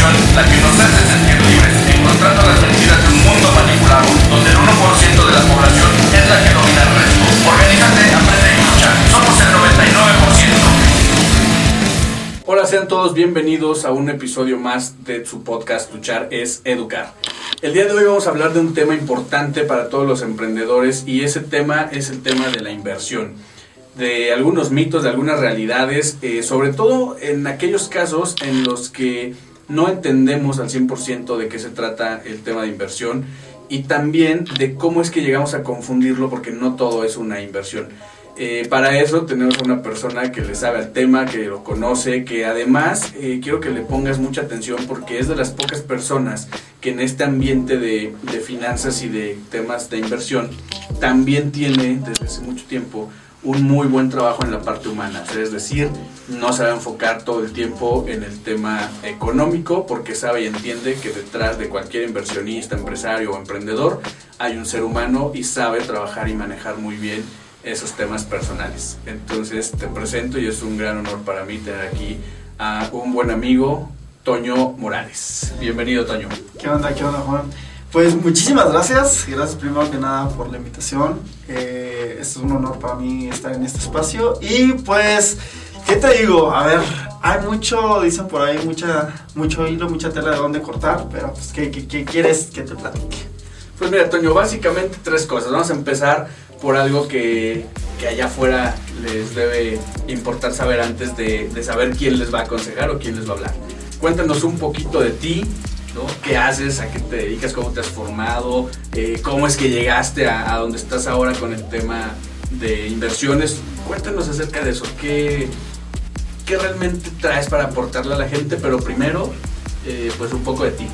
inversión la que nos hace sentir libres, encontrando las mentiras de un mundo manipulado, donde el 1% de la población es la que domina el resto. Organízate, aprende y lucha. Somos el 99%. Hola, sean todos bienvenidos a un episodio más de su podcast Luchar es Educar. El día de hoy vamos a hablar de un tema importante para todos los emprendedores y ese tema es el tema de la inversión de algunos mitos, de algunas realidades, eh, sobre todo en aquellos casos en los que no entendemos al 100% de qué se trata el tema de inversión y también de cómo es que llegamos a confundirlo porque no todo es una inversión. Eh, para eso tenemos una persona que le sabe al tema, que lo conoce, que además eh, quiero que le pongas mucha atención porque es de las pocas personas que en este ambiente de finanzas y de temas de inversión también tiene desde hace mucho tiempo un muy buen trabajo en la parte humana, es decir, no se va a enfocar todo el tiempo en el tema económico porque sabe y entiende que detrás de cualquier inversionista, empresario o emprendedor hay un ser humano y sabe trabajar y manejar muy bien esos temas personales. Entonces te presento y es un gran honor para mí tener aquí a un buen amigo, Toño Morales. Bienvenido, Toño. ¿Qué onda, qué onda, Juan? Pues muchísimas gracias, gracias primero que nada por la invitación. Eh, es un honor para mí estar en este espacio. Y pues, ¿qué te digo? A ver, hay mucho, dicen por ahí, mucha, mucho hilo, mucha tela de dónde cortar, pero pues, ¿qué, qué, quieres que te platique? Pues mira, Toño, básicamente tres cosas. Vamos a empezar por algo que, que allá afuera les debe importar saber antes de, de saber quién les va a aconsejar o quién les va a hablar. Cuéntanos un poquito de ti, ¿Qué haces? ¿A qué te dedicas? ¿Cómo te has formado? Eh, ¿Cómo es que llegaste a, donde estás ahora con el tema de inversiones? Cuéntanos acerca de eso. ¿Qué, qué realmente traes para aportarle a la gente? Pero primero, eh, pues un poco de ti.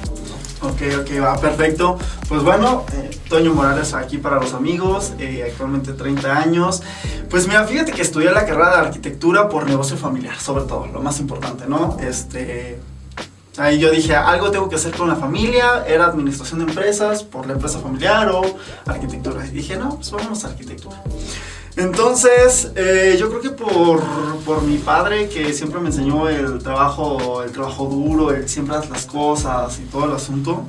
Ok, ok, va, perfecto. Pues bueno, eh, Toño Morales aquí para los amigos, actualmente 30 años. Pues mira, fíjate que estudié la carrera de arquitectura por negocio familiar, sobre todo, lo más importante, ¿no? Este, Ahí yo dije, algo tengo que hacer con la familia, era administración de empresas por la empresa familiar o arquitectura. Y dije, no, pues vamos a arquitectura. Entonces, eh, yo creo que por, por, mi padre, que siempre me enseñó el trabajo, el trabajo duro, el siempre hacer las cosas y todo el asunto,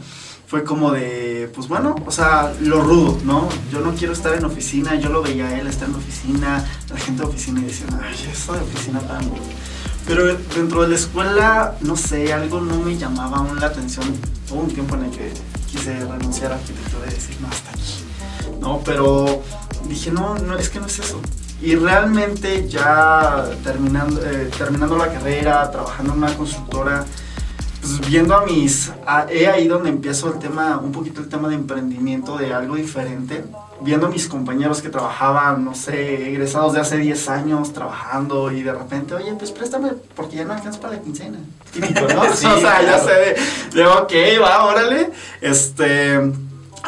fue como de, pues bueno, o sea, lo rudo, ¿no? Yo no quiero estar en oficina, yo lo veía él estar en oficina, la gente de oficina y decían, ay, eso de oficina para mí. Pero dentro de la escuela, no sé, algo no me llamaba aún la atención. Hubo un tiempo en el que quise renunciar a arquitectura y decir, no, hasta aquí. No, pero dije, no, no, es que no es eso. Y realmente ya terminando, eh, terminando la carrera, trabajando en una constructora, pues viendo a mis, a, he ahí donde empiezo el tema, un poquito el tema de emprendimiento, de algo diferente, viendo a mis compañeros que trabajaban, no sé, egresados de hace 10 años trabajando y de repente, oye, pues préstame porque ya no alcanza para la quincena. Típico, ¿no? sí, o sea, claro. ya sé de, de, ok, va, órale, este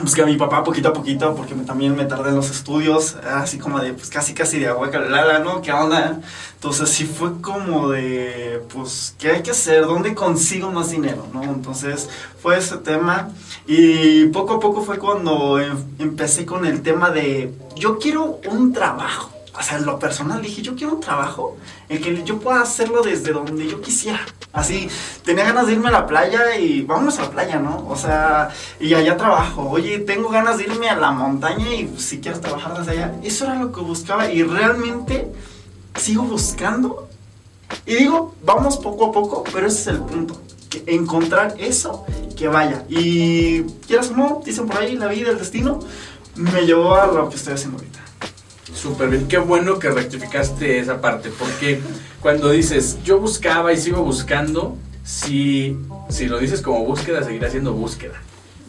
busqué a mi papá poquito a poquito porque también me tardé en los estudios, así como de, pues casi casi de agua calada, ¿no? ¿Qué onda? Entonces sí fue como de, pues, ¿qué hay que hacer? ¿Dónde consigo más dinero? ¿no? Entonces fue ese tema y poco a poco fue cuando em empecé con el tema de, yo quiero un trabajo. O sea, lo personal dije, yo quiero un trabajo en que yo pueda hacerlo desde donde yo quisiera. Así, tenía ganas de irme a la playa y vámonos a la playa, ¿no? O sea, y allá trabajo. Oye, tengo ganas de irme a la montaña y si quieres trabajar desde allá. Eso era lo que buscaba y realmente sigo buscando. Y digo, vamos poco a poco, pero ese es el punto. Que encontrar eso que vaya. Y quieras o no, dicen por ahí, la vida, el destino, me llevó a lo que estoy haciendo ahorita. Súper bien, qué bueno que rectificaste esa parte, porque cuando dices yo buscaba y sigo buscando, si, si lo dices como búsqueda, seguirá siendo búsqueda,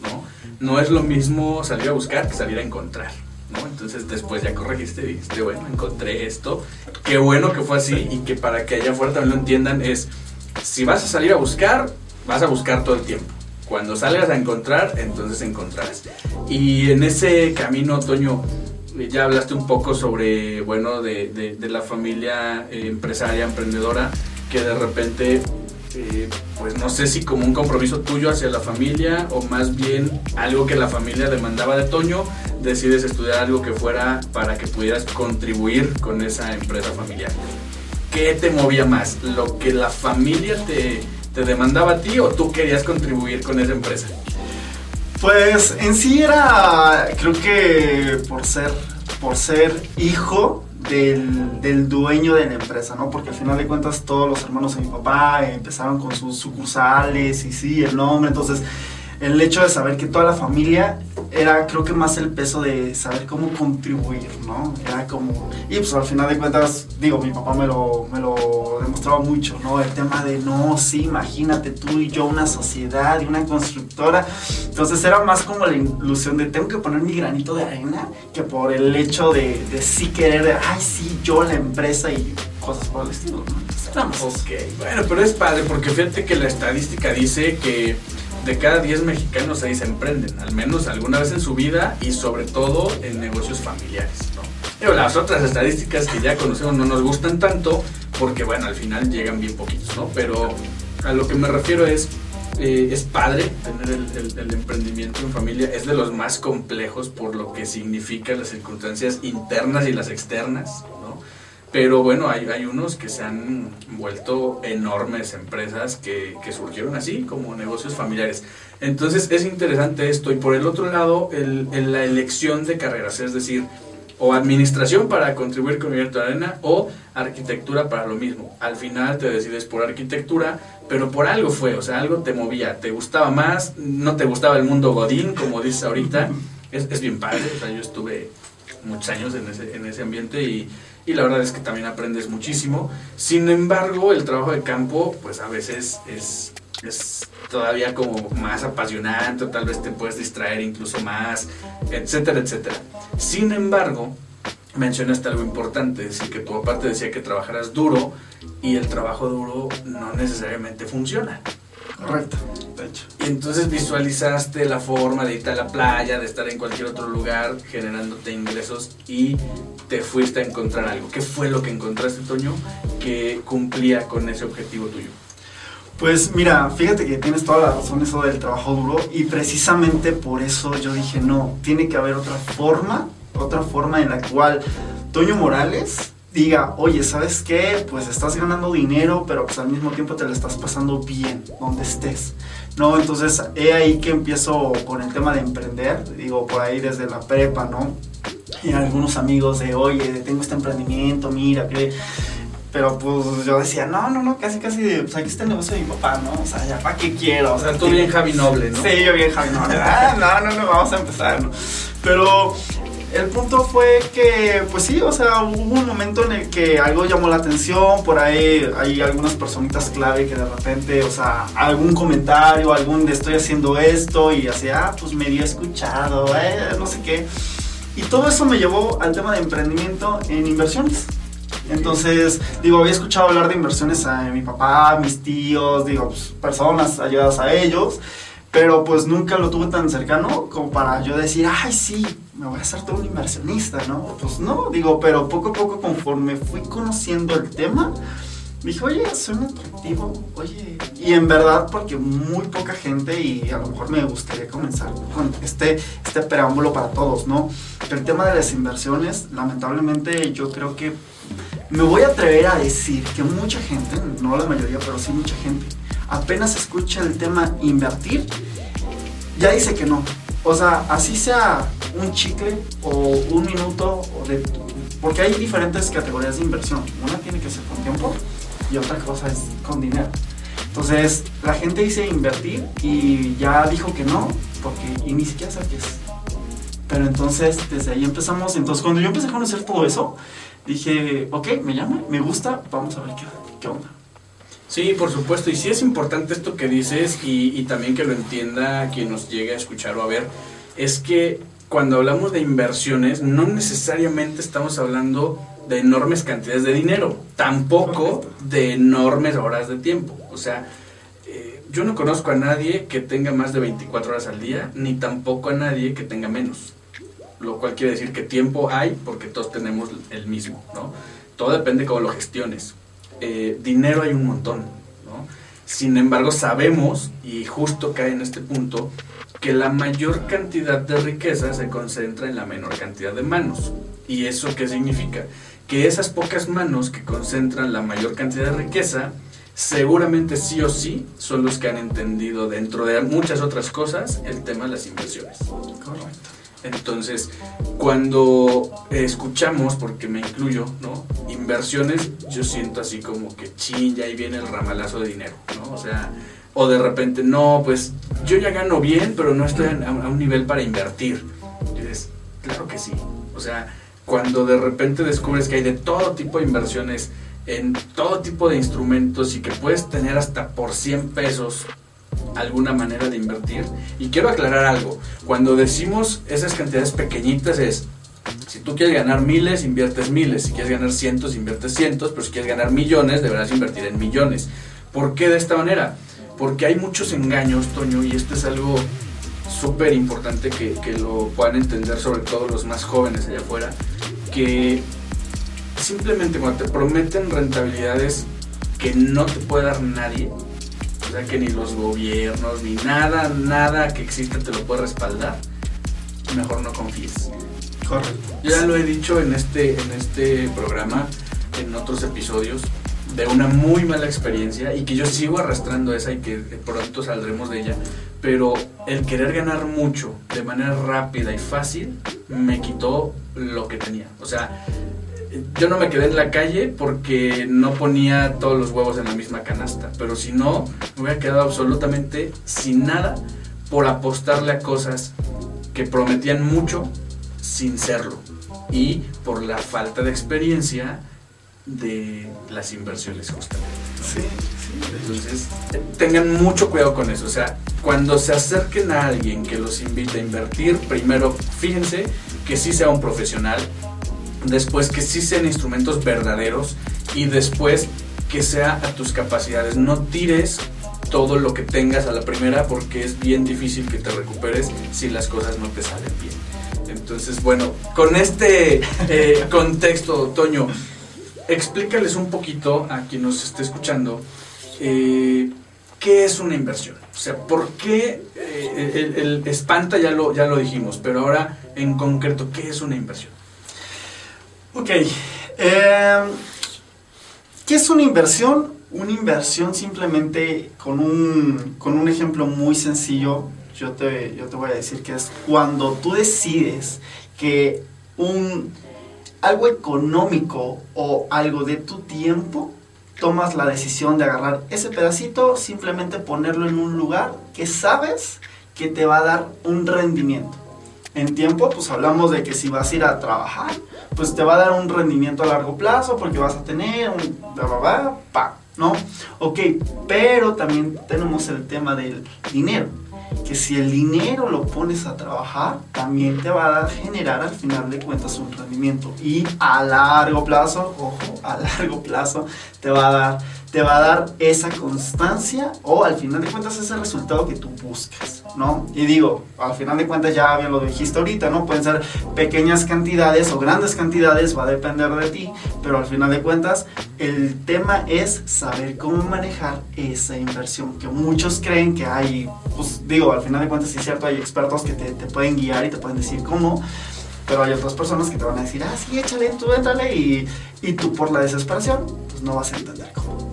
¿no? No es lo mismo salir a buscar que salir a encontrar, ¿no? Entonces después ya corregiste y dijiste, bueno, encontré esto, qué bueno que fue así y que para que allá afuera también lo entiendan es, si vas a salir a buscar, vas a buscar todo el tiempo. Cuando salgas a encontrar, entonces encontrarás. Y en ese camino, Toño, ya hablaste un poco sobre, bueno, de, de, de la familia eh, empresaria, emprendedora, que de repente, eh, pues no sé si como un compromiso tuyo hacia la familia o más bien algo que la familia demandaba de Toño, decides estudiar algo que fuera para que pudieras contribuir con esa empresa familiar. ¿Qué te movía más? ¿Lo que la familia te, ¿Te demandaba a ti o tú querías contribuir con esa empresa? Pues en sí era, creo que por ser, por ser hijo del, del, dueño de la empresa, ¿no? Porque al final de cuentas todos los hermanos de mi papá empezaron con sus sucursales y sí, el nombre, entonces el hecho de saber que toda la familia era creo que más el peso de saber cómo contribuir, ¿no? Era como, y pues al final de cuentas, digo, mi papá me lo, me lo demostraba mucho, ¿no? El tema de, no, sí, imagínate tú y yo una sociedad y una constructora. Entonces era más como la ilusión de, tengo que poner mi granito de arena, que por el hecho de, de sí querer, ay, sí, yo la empresa y cosas por el estilo, ¿no? Ok, bueno, pero es padre porque fíjate que la estadística dice que de cada 10 mexicanos ahí se emprenden, al menos alguna vez en su vida y sobre todo en negocios familiares. ¿no? Pero las otras estadísticas que ya conocemos no nos gustan tanto porque, bueno, al final llegan bien poquitos, ¿no? Pero a lo que me refiero es, eh, es padre tener el, el, emprendimiento en familia, es de los más complejos por lo que significan las circunstancias internas y las externas, pero bueno, hay, hay unos que se han vuelto enormes empresas que, que, surgieron así, como negocios familiares. Entonces es interesante esto. Y por el otro lado, el, la elección de carreras, es decir, o administración para contribuir con mi de arena o arquitectura para lo mismo. Al final te decides por arquitectura, pero por algo fue, o sea, algo te movía, te gustaba más, no te gustaba el mundo godín, como dices ahorita. Es, es bien padre, o sea, yo estuve muchos años en ese, en ese ambiente y y la verdad es que también aprendes muchísimo. Sin embargo, el trabajo de campo, pues a veces es, es todavía como más apasionante, tal vez te puedes distraer incluso más, etcétera, etcétera. Sin embargo, mencionaste algo importante, es decir, que tu papá te decía que trabajaras duro y el trabajo duro no necesariamente funciona. Correcto, de hecho. Y entonces visualizaste la forma de irte a la playa, de estar en cualquier otro lugar generándote ingresos y te fuiste a encontrar algo. ¿Qué fue lo que encontraste, Toño, que cumplía con ese objetivo tuyo? Pues mira, fíjate que tienes toda la razón eso del trabajo duro y precisamente por eso yo dije, no, tiene que haber otra forma, otra forma en la cual Toño Morales diga, oye, ¿sabes qué? Pues estás ganando dinero, pero pues al mismo tiempo te lo estás pasando bien donde estés. ¿No? Entonces, he ahí que empiezo con el tema de emprender, digo, por ahí desde la prepa, ¿no? Y algunos amigos de, oye, tengo este emprendimiento, mira, que... Pero pues yo decía, no, no, no, casi, casi, pues aquí está el negocio de mi papá, ¿no? O sea, ya, ¿para qué quiero? O sea, tú bien Javi Noble, ¿no? Sí, yo bien Javi Noble. Ah, no, no, no, vamos a empezar, ¿no? Pero el punto fue que, pues sí, o sea, hubo un momento en el que algo llamó la atención, por ahí hay algunas personitas clave que de repente, o sea, algún comentario, algún de estoy haciendo esto y así, ah, pues me dio escuchado, eh, no sé qué. Y todo eso me llevó al tema de emprendimiento en inversiones. Entonces, digo, había escuchado hablar de inversiones a mi papá, mis tíos, digo, pues, personas allegadas a ellos, pero pues nunca lo tuve tan cercano como para yo decir, ay, sí, me voy a hacer todo un inversionista, ¿no? Pues no, digo, pero poco a poco conforme fui conociendo el tema, dije, oye, suena atractivo, oye, y en verdad porque muy poca gente y a lo mejor me gustaría comenzar con este, este preámbulo para todos, ¿no? El tema de las inversiones, lamentablemente yo creo que me voy a atrever a decir que mucha gente, no la mayoría, pero sí mucha gente, apenas escucha el tema invertir, ya dice que no. O sea, así sea un chicle o un minuto, o de, porque hay diferentes categorías de inversión. Una tiene que ser con tiempo y otra cosa es con dinero. Entonces, la gente dice invertir y ya dijo que no, porque y ni siquiera sabe qué es. Pero entonces, desde ahí empezamos. Entonces, cuando yo empecé a conocer todo eso, dije, ok, me llama, me gusta, vamos a ver qué, qué onda. Sí, por supuesto, y sí es importante esto que dices y, y también que lo entienda quien nos llegue a escuchar o a ver, es que cuando hablamos de inversiones, no necesariamente estamos hablando de enormes cantidades de dinero, tampoco de enormes horas de tiempo. O sea, eh, yo no conozco a nadie que tenga más de 24 horas al día, ni tampoco a nadie que tenga menos. Lo cual quiere decir que tiempo hay porque todos tenemos el mismo, ¿no? Todo depende de cómo lo gestiones. Eh, dinero hay un montón. Sin embargo, sabemos, y justo cae en este punto, que la mayor cantidad de riqueza se concentra en la menor cantidad de manos. ¿Y eso qué significa? Que esas pocas manos que concentran la mayor cantidad de riqueza seguramente sí o sí son los que han entendido dentro de muchas otras cosas el tema de las inversiones. Correcto. Entonces, cuando escuchamos, porque me incluyo, ¿no? Inversiones, yo siento así como que chin, ya ahí viene el ramalazo de dinero, ¿no? O sea, o de repente, no, pues yo ya gano bien, pero no estoy a, a un nivel para invertir. Y dices, claro que sí. O sea, cuando de repente descubres que hay de todo tipo de inversiones en todo tipo de instrumentos y que puedes tener hasta por 100 pesos alguna manera de invertir. Y quiero aclarar algo, cuando decimos esas cantidades pequeñitas es, si tú quieres ganar miles, inviertes miles, si quieres ganar cientos, inviertes cientos, pero si quieres ganar millones, deberás invertir en millones. ¿Por qué de esta manera? Porque hay muchos engaños, Toño, y esto es algo súper importante que, que lo puedan entender, sobre todo los más jóvenes allá afuera, que simplemente cuando te prometen rentabilidades que no te puede dar nadie, o sea que ni los gobiernos, ni nada, nada que exista te lo puede respaldar, mejor no confíes. Correcto. Yo ya lo he dicho en este, en este programa, en otros episodios, de una muy mala experiencia y que yo sigo arrastrando esa y que pronto saldremos de ella, pero el querer ganar mucho de manera rápida y fácil me quitó lo que tenía. O sea, yo no me quedé en la calle porque no ponía todos los huevos en la misma canasta, pero si no, me hubiera quedado absolutamente sin nada por apostarle a cosas que prometían mucho sin serlo y por la falta de experiencia de las inversiones justamente. Sí, sí. Entonces, tengan mucho cuidado con eso. O sea, cuando se acerquen a alguien que los invite a invertir, primero fíjense que sí sea un profesional, después que sí sean instrumentos verdaderos y después que sea a tus capacidades. No tires todo lo que tengas a la primera porque es bien difícil que te recuperes si las cosas no te salen bien. Entonces, bueno, con este eh, contexto, Toño, explícales un poquito a quien nos esté escuchando eh, qué es una inversión. O sea, ¿por qué eh, el, el espanta ya lo, ya lo dijimos, pero ahora en concreto, ¿qué es una inversión? Ok. eh, ¿Qué es una inversión? Una inversión simplemente con un, con un ejemplo muy sencillo, yo te, yo te voy a decir que es cuando tú decides que un, algo económico o algo de tu tiempo, tomas la decisión de agarrar ese pedacito, simplemente ponerlo en un lugar que sabes que te va a dar un rendimiento. En tiempo, pues hablamos de que si vas a ir a trabajar, pues te va a dar un rendimiento a largo plazo porque vas a tener un bla bla bla, pa, ¿no? Ok, pero también tenemos el tema del dinero. Que si el dinero lo pones a trabajar, también te va a generar al final de cuentas un rendimiento. Y a largo plazo, ojo, a largo plazo, te va a dar, te va a dar esa constancia o al final de cuentas ese resultado que tú buscas, ¿no? Y digo, al final de cuentas ya bien lo dijiste ahorita, ¿no? Pueden ser pequeñas cantidades o grandes cantidades, va a depender de ti, pero al final de cuentas el tema es saber cómo manejar esa inversión, que muchos creen que hay, pues digo, al final de cuentas sí es cierto, hay expertos que te, te pueden guiar y te pueden decir cómo, pero hay otras personas que te van a decir, ah, sí, échale, tú échale, y, y tú por la desesperación, pues no vas a entender cómo.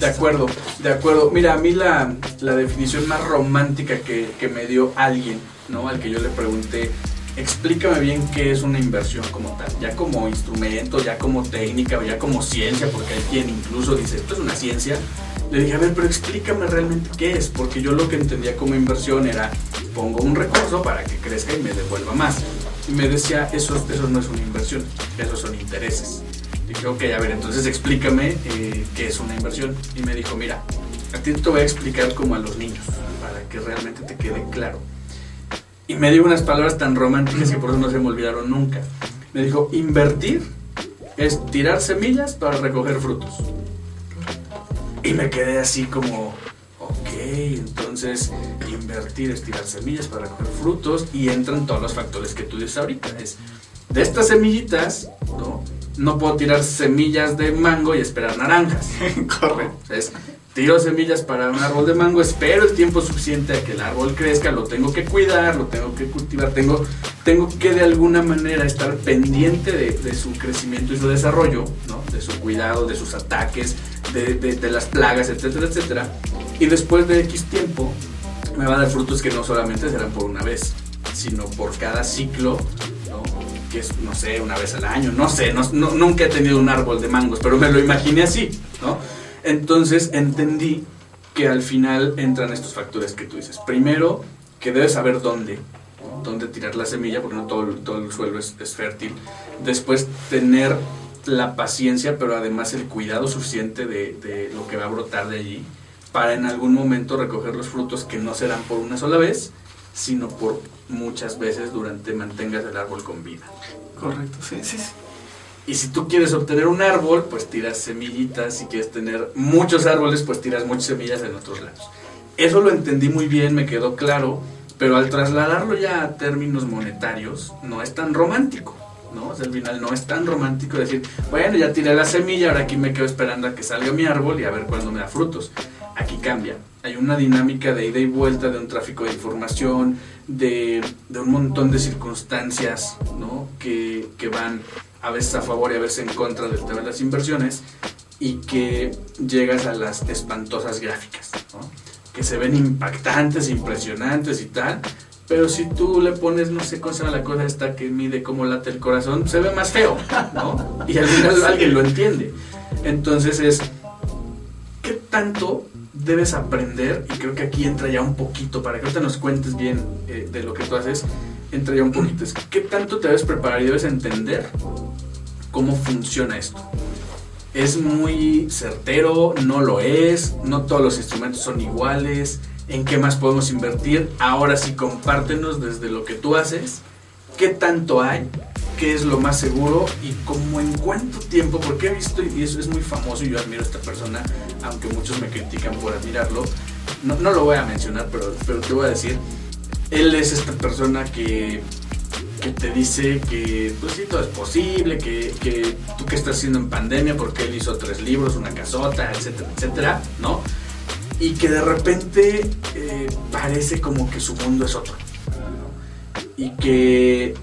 De acuerdo, de acuerdo. Mira, a mí la, la definición más romántica que, que me dio alguien, ¿no? Al que yo le pregunté, explícame bien qué es una inversión como tal, ya como instrumento, ya como técnica, o ya como ciencia, porque hay quien incluso dice, esto es una ciencia. Le dije, a ver, pero explícame realmente qué es, porque yo lo que entendía como inversión era, pongo un recurso para que crezca y me devuelva más. Y me decía, eso, eso no es una inversión, esos son intereses. Dije, ok, a ver, entonces explícame eh, qué es una inversión. Y me dijo, mira, a ti te voy a explicar como a los niños, para que realmente te quede claro. Y me dijo unas palabras tan románticas que por eso no se me olvidaron nunca. Me dijo, invertir es tirar semillas para recoger frutos. Y me quedé así como, ok, entonces invertir es tirar semillas para recoger frutos y entran todos los factores que tú dices ahorita. Es, de estas semillitas, ¿no? No puedo tirar semillas de mango y esperar naranjas. Correcto. Es, tiro semillas para un árbol de mango, espero el tiempo suficiente a que el árbol crezca, lo tengo que cuidar, lo tengo que cultivar, tengo, tengo que de alguna manera estar pendiente de, de su crecimiento y su desarrollo, ¿no? de su cuidado, de sus ataques, de, de- de las plagas, etcétera, etcétera. Y después de X tiempo me va a dar frutos que no solamente serán por una vez, sino por cada ciclo. Que es, no sé, una vez al año, no sé, no- nunca he tenido un árbol de mangos, pero me lo imaginé así, ¿no? Entonces entendí que al final entran estos factores que tú dices. Primero, que debes saber dónde, dónde tirar la semilla, porque no todo, todo el suelo es, es fértil. Después, tener la paciencia, pero además el cuidado suficiente de, de lo que va a brotar de allí, para en algún momento recoger los frutos que no serán por una sola vez, sino por muchas veces durante mantengas el árbol con vida. Correcto, sí, sí, sí. Y si tú quieres obtener un árbol, pues tiras semillitas. Si quieres tener muchos árboles, pues tiras muchas semillas en otros lados. Eso lo entendí muy bien, me quedó claro, pero al trasladarlo ya a términos monetarios, no es tan romántico. ¿no? O sea, al final no es tan romántico decir, bueno, ya tiré la semilla, ahora aquí me quedo esperando a que salga mi árbol y a ver cuándo me da frutos. Aquí cambia. Hay una dinámica de ida y vuelta, de un tráfico de información, de, de un montón de circunstancias ¿no? que, que van a veces a favor y a veces en contra del tema de las inversiones y que llegas a las espantosas gráficas, ¿no? que se ven impactantes, impresionantes y tal, pero si tú le pones, no sé se llama la cosa esta que mide cómo late el corazón, se ve más feo, ¿no? Y al final alguien lo entiende. Entonces es, ¿qué tanto debes aprender? Y creo que aquí entra ya un poquito, para que ahorita nos cuentes bien eh, de lo que tú haces, entra ya un poquito. Es, ¿Qué tanto te debes preparar y debes entender cómo funciona esto? Es muy certero, no lo es, no todos los instrumentos son iguales, en qué más podemos invertir. Ahora sí, compártenos desde lo que tú haces, qué tanto hay, qué es lo más seguro y cómo en cuánto tiempo, porque he visto, y eso es muy famoso y yo admiro a esta persona, aunque muchos me critican por admirarlo, no, no lo voy a mencionar, pero, pero te voy a decir, él es esta persona que, que te dice que pues sí, todo es posible, que, que tú que estás haciendo en pandemia, porque él hizo tres libros, una casota, etcétera, etcétera, ¿no? Y que de repente eh, parece como que su mundo es otro. Y que eh,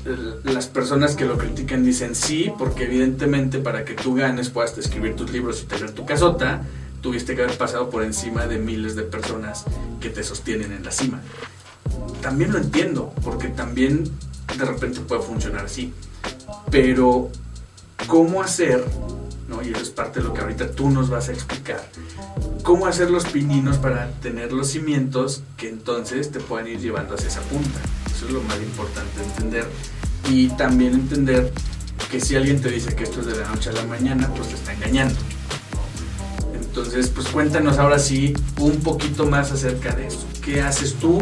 las personas que lo critican dicen sí, porque evidentemente para que tú ganes puedas escribir tus libros y tener tu casota, tuviste que haber pasado por encima de miles de personas que te sostienen en la cima. También lo entiendo, porque también de repente puede funcionar así. Pero, ¿cómo hacer? ¿no? Y eso es parte de lo que ahorita tú nos vas a explicar. ¿Cómo hacer los pininos para tener los cimientos que entonces te puedan ir llevando hacia esa punta? Eso es lo más importante entender. Y también entender que si alguien te dice que esto es de la noche a la mañana, pues te está engañando. Entonces, pues cuéntanos ahora sí un poquito más acerca de eso. ¿Qué haces tú?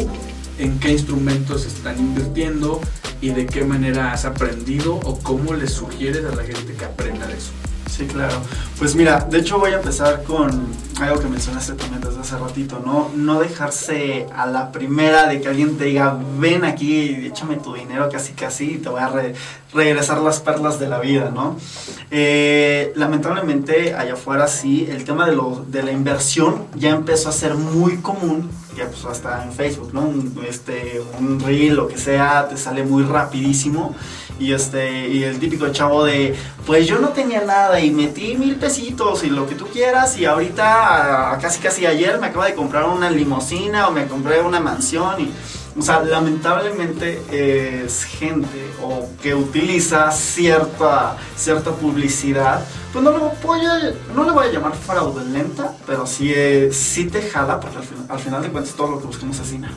¿En qué instrumentos están invirtiendo? ¿Y de qué manera has aprendido? ¿O cómo les sugieres a la gente que aprenda de eso? Sí, claro. Pues mira, de hecho voy a empezar con algo que mencionaste también desde hace ratito, ¿no? No dejarse a la primera de que alguien te diga, ven aquí, échame tu dinero casi casi y te voy a re- regresar las perlas de la vida, ¿no? Eh, lamentablemente allá afuera sí, el tema de la inversión ya empezó a ser muy común, ya pues hasta en Facebook, ¿no? Un, este, un reel, lo que sea, te sale muy rapidísimo. Y este, y el típico chavo de, pues yo no tenía nada y metí mil pesitos y lo que tú quieras y ahorita, casi casi ayer me acabo de comprar una limosina o me compré una mansión y, o sea, lamentablemente es gente o que utiliza cierta, cierta publicidad, pues no le voy a, no le voy a llamar fraudulenta, pero sí, eh, sí te jala porque al, fin- al final de cuentas todo lo que buscamos es dinero.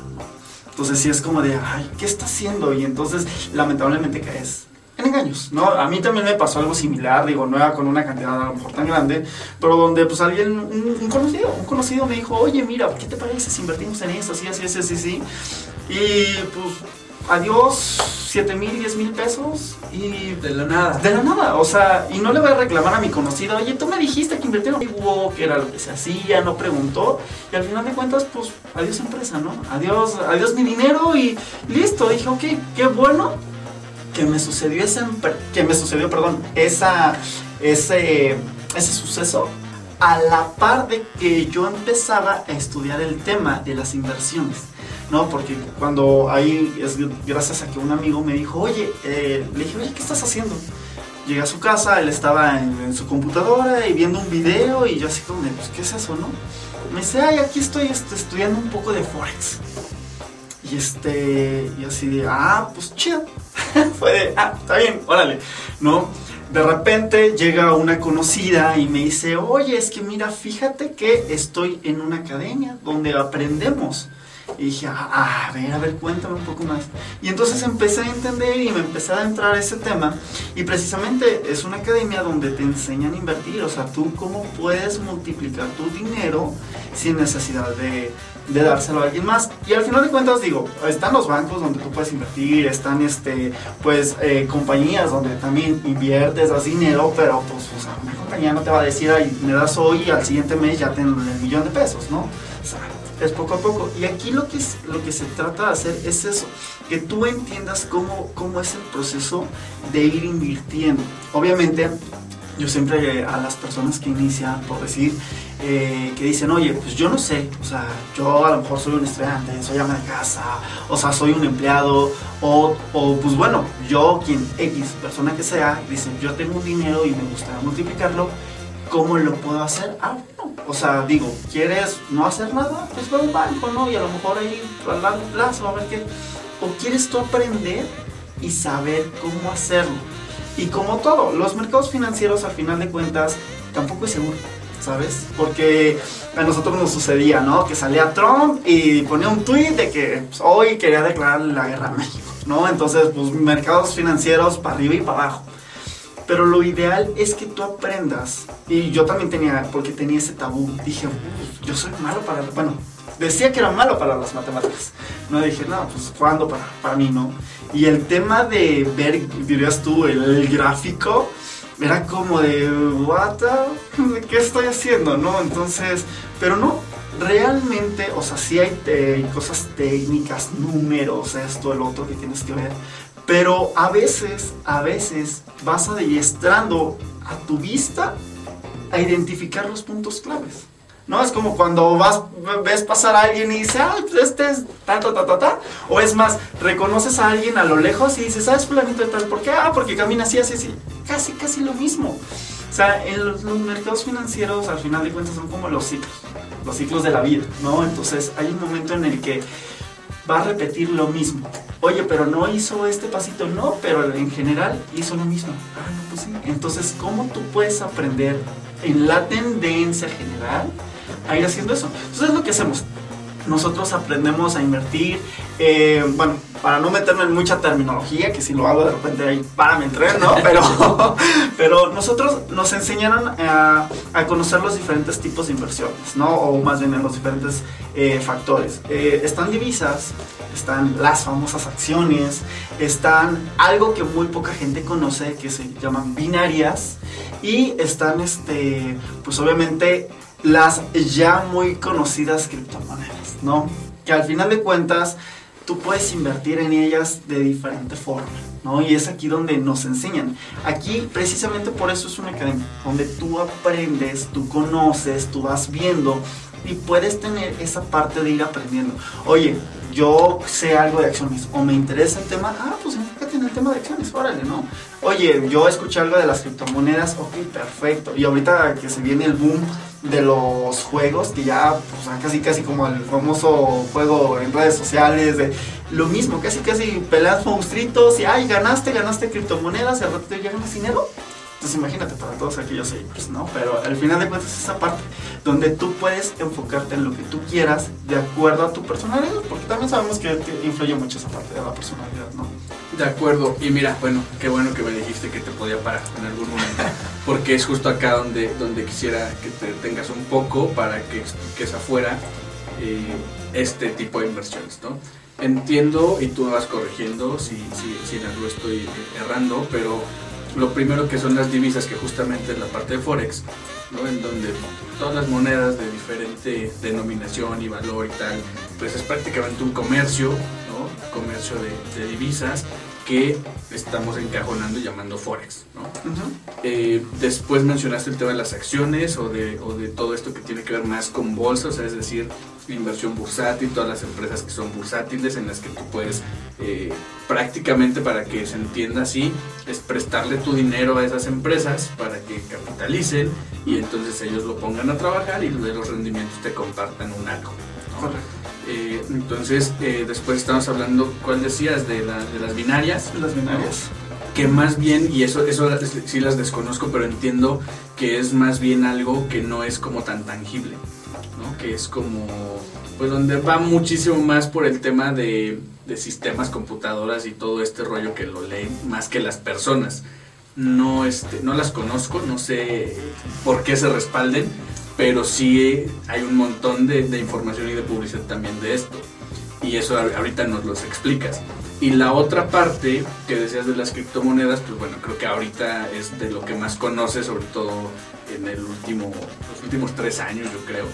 Entonces sí es como de, ay, ¿qué está haciendo? Y entonces lamentablemente caes en engaños, ¿no? A mí también me pasó algo similar, digo, no era con una cantidad a lo mejor tan grande, pero donde pues alguien, un, conocido, un conocido me dijo, oye, mira, ¿qué te parece si invertimos en esto, así, así, así, así, así? Y pues, adiós, 7 mil, 10 mil pesos y De la nada. de la nada, o sea, y no le voy a reclamar a mi conocido, oye, tú me dijiste que invirtieron conmigo, que era lo que se hacía, no preguntó, y al final de cuentas, pues, adiós empresa, ¿no? Adiós, adiós mi dinero y listo, dije, ok, qué bueno que me sucedió ese, que me sucedió, perdón, esa, ese, ese suceso a la par de que yo empezaba a estudiar el tema de las inversiones. ¿No? Porque cuando ahí es gracias a que un amigo me dijo, oye, eh, le dije, oye, ¿qué estás haciendo? Llegué a su casa, él estaba en, su computadora y viendo un video y yo así como de, pues, ¿qué es eso, no? Me dice, ay, aquí estoy este, estudiando un poco de Forex. Y este, y así de, ah, pues chido. Fue de, ah, está bien, órale, ¿no? De repente llega una conocida y me dice, oye, es que mira, fíjate que estoy en una academia donde aprendemos. Y dije, ah, a ver, a ver, cuéntame un poco más. Y entonces empecé a entender y me empecé a entrar a ese tema. Y precisamente es una academia donde te enseñan a invertir. O sea, tú cómo puedes multiplicar tu dinero sin necesidad de, de dárselo a alguien más. Y al final de cuentas, digo, están los bancos donde tú puedes invertir, están este, pues, eh, compañías donde también inviertes, das dinero, pero pues, o sea, una compañía no te va a decir, ay, me das hoy y al siguiente mes ya tengo el millón de pesos, ¿no? O sea, es poco a poco. Y aquí lo que, es, lo que se trata de hacer es eso, que tú entiendas cómo, cómo es el proceso de ir invirtiendo. Obviamente, yo siempre a las personas que inician, por decir, eh, que dicen, oye, pues yo no sé, o sea, yo a lo mejor soy un estudiante, soy ama de casa, o sea, soy un empleado, o, o pues bueno, yo, quien X persona que sea, dicen, yo tengo un dinero y me gustaría multiplicarlo, ¿cómo lo puedo hacer? Ah, o sea, digo, ¿quieres no hacer nada? Pues va a un banco, ¿no? Y a lo mejor ahí a largo plazo, a ver qué. O quieres tú aprender y saber cómo hacerlo. Y como todo, los mercados financieros al final de cuentas tampoco es seguro, ¿sabes? Porque a nosotros nos sucedía, ¿no? Que salía Trump y ponía un tweet de que pues, hoy quería declarar la guerra a México, ¿no? Entonces, pues mercados financieros para arriba y para abajo. Pero lo ideal es que tú aprendas. Y yo también tenía, porque tenía ese tabú. Dije, "Uf, yo soy malo para. Bueno, decía que era malo para las matemáticas. No dije, no, pues ¿cuándo para, para mí, no? Y el tema de ver, dirías tú, el, el gráfico, era como de, ¿what? the- ¿Qué estoy haciendo, no? Entonces, pero no. Realmente, o sea, sí hay cosas técnicas, números, esto, el otro que tienes que ver. Pero a veces, a veces vas adiestrando a tu vista a identificar los puntos claves. ¿No? Es como cuando vas, ves pasar a alguien y dices, ah, pues este es ta, ta, ta, ta, ta. O es más, reconoces a alguien a lo lejos y dices, ¿sabes fulanito de tal? ¿Por qué? Ah, porque camina así, así, así. Casi, casi lo mismo. O sea, los mercados financieros, al final de cuentas, son como los ciclos. Los ciclos de la vida, ¿no? Entonces, hay un momento en el que va a repetir lo mismo. Oye, pero no hizo este pasito, no, pero en general hizo lo mismo. Ah, no, pues sí. Entonces, ¿cómo tú puedes aprender en la tendencia general a ir haciendo eso? Entonces, es lo que hacemos. Nosotros aprendemos a invertir, eh, bueno, para no meterme en mucha terminología, que si lo hago de repente ahí para me entrar, ¿no? Pero, pero nosotros nos enseñaron a, a conocer los diferentes tipos de inversiones, ¿no? O más bien en los diferentes eh, factores. Eh, están divisas, están las famosas acciones, están algo que muy poca gente conoce que se llaman binarias y están, este, pues obviamente las ya muy conocidas criptomonedas, ¿no? Que al final de cuentas tú puedes invertir en ellas de diferente forma, ¿no? Y es aquí donde nos enseñan. Aquí precisamente por eso es una academia, donde tú aprendes, tú conoces, tú vas viendo y puedes tener esa parte de ir aprendiendo. Oye, yo sé algo de acciones o me interesa el tema, ah, pues enfócate en el tema de acciones, órale, ¿no? Oye, yo escuché algo de las criptomonedas, ok, perfecto. Y ahorita que se viene el boom de los juegos, que ya pues, casi casi como el famoso juego en redes sociales, de lo mismo, casi casi peleas monstruitos y ay, ganaste, ganaste criptomonedas y al rato ya ganas dinero. Entonces imagínate para todos aquellos seguidores, ¿no? Pero al final de cuentas es esa parte donde tú puedes enfocarte en lo que tú quieras de acuerdo a tu personalidad, porque también sabemos que te influye mucho esa parte de la personalidad, ¿no? De acuerdo, y mira, bueno, qué bueno que me dijiste que te podía parar en algún momento, porque es justo acá donde, donde quisiera que te tengas un poco para que expliques afuera eh, este tipo de inversiones, ¿no? Entiendo, y tú me vas corrigiendo si, si, si en algo estoy errando, pero lo primero que son las divisas, que justamente es la parte de Forex, ¿no? En donde todas las monedas de diferente denominación y valor y tal, pues es prácticamente un comercio, ¿no? Comercio de, de divisas que estamos encajonando y llamando Forex. ¿no? Eh, después mencionaste el tema de las acciones o de, o de todo esto que tiene que ver más con bolsa, o sea, es decir, inversión bursátil, todas las empresas que son bursátiles en las que tú puedes eh, prácticamente para que se entienda así, es prestarle tu dinero a esas empresas para que capitalicen y entonces ellos lo pongan a trabajar y de los rendimientos te compartan un algo. Eh, entonces, eh, después estamos hablando, ¿cuál decías? De, la- de las binarias Las binarias. que más bien, y eso, eso sí las desconozco, pero entiendo que es más bien algo que no es como tan tangible, ¿no? Que es como, pues donde va muchísimo más por el tema de, de sistemas, computadoras y todo este rollo que lo leen más que las personas. No, este, no las conozco, no sé por qué se respalden, pero sí hay un montón de, de información y de publicidad también de esto. Y eso ahorita nos los explicas. Y la otra parte que decías de las criptomonedas, pues bueno, creo que ahorita es de lo que más conoces, sobre todo en el último, los últimos tres años, yo creo.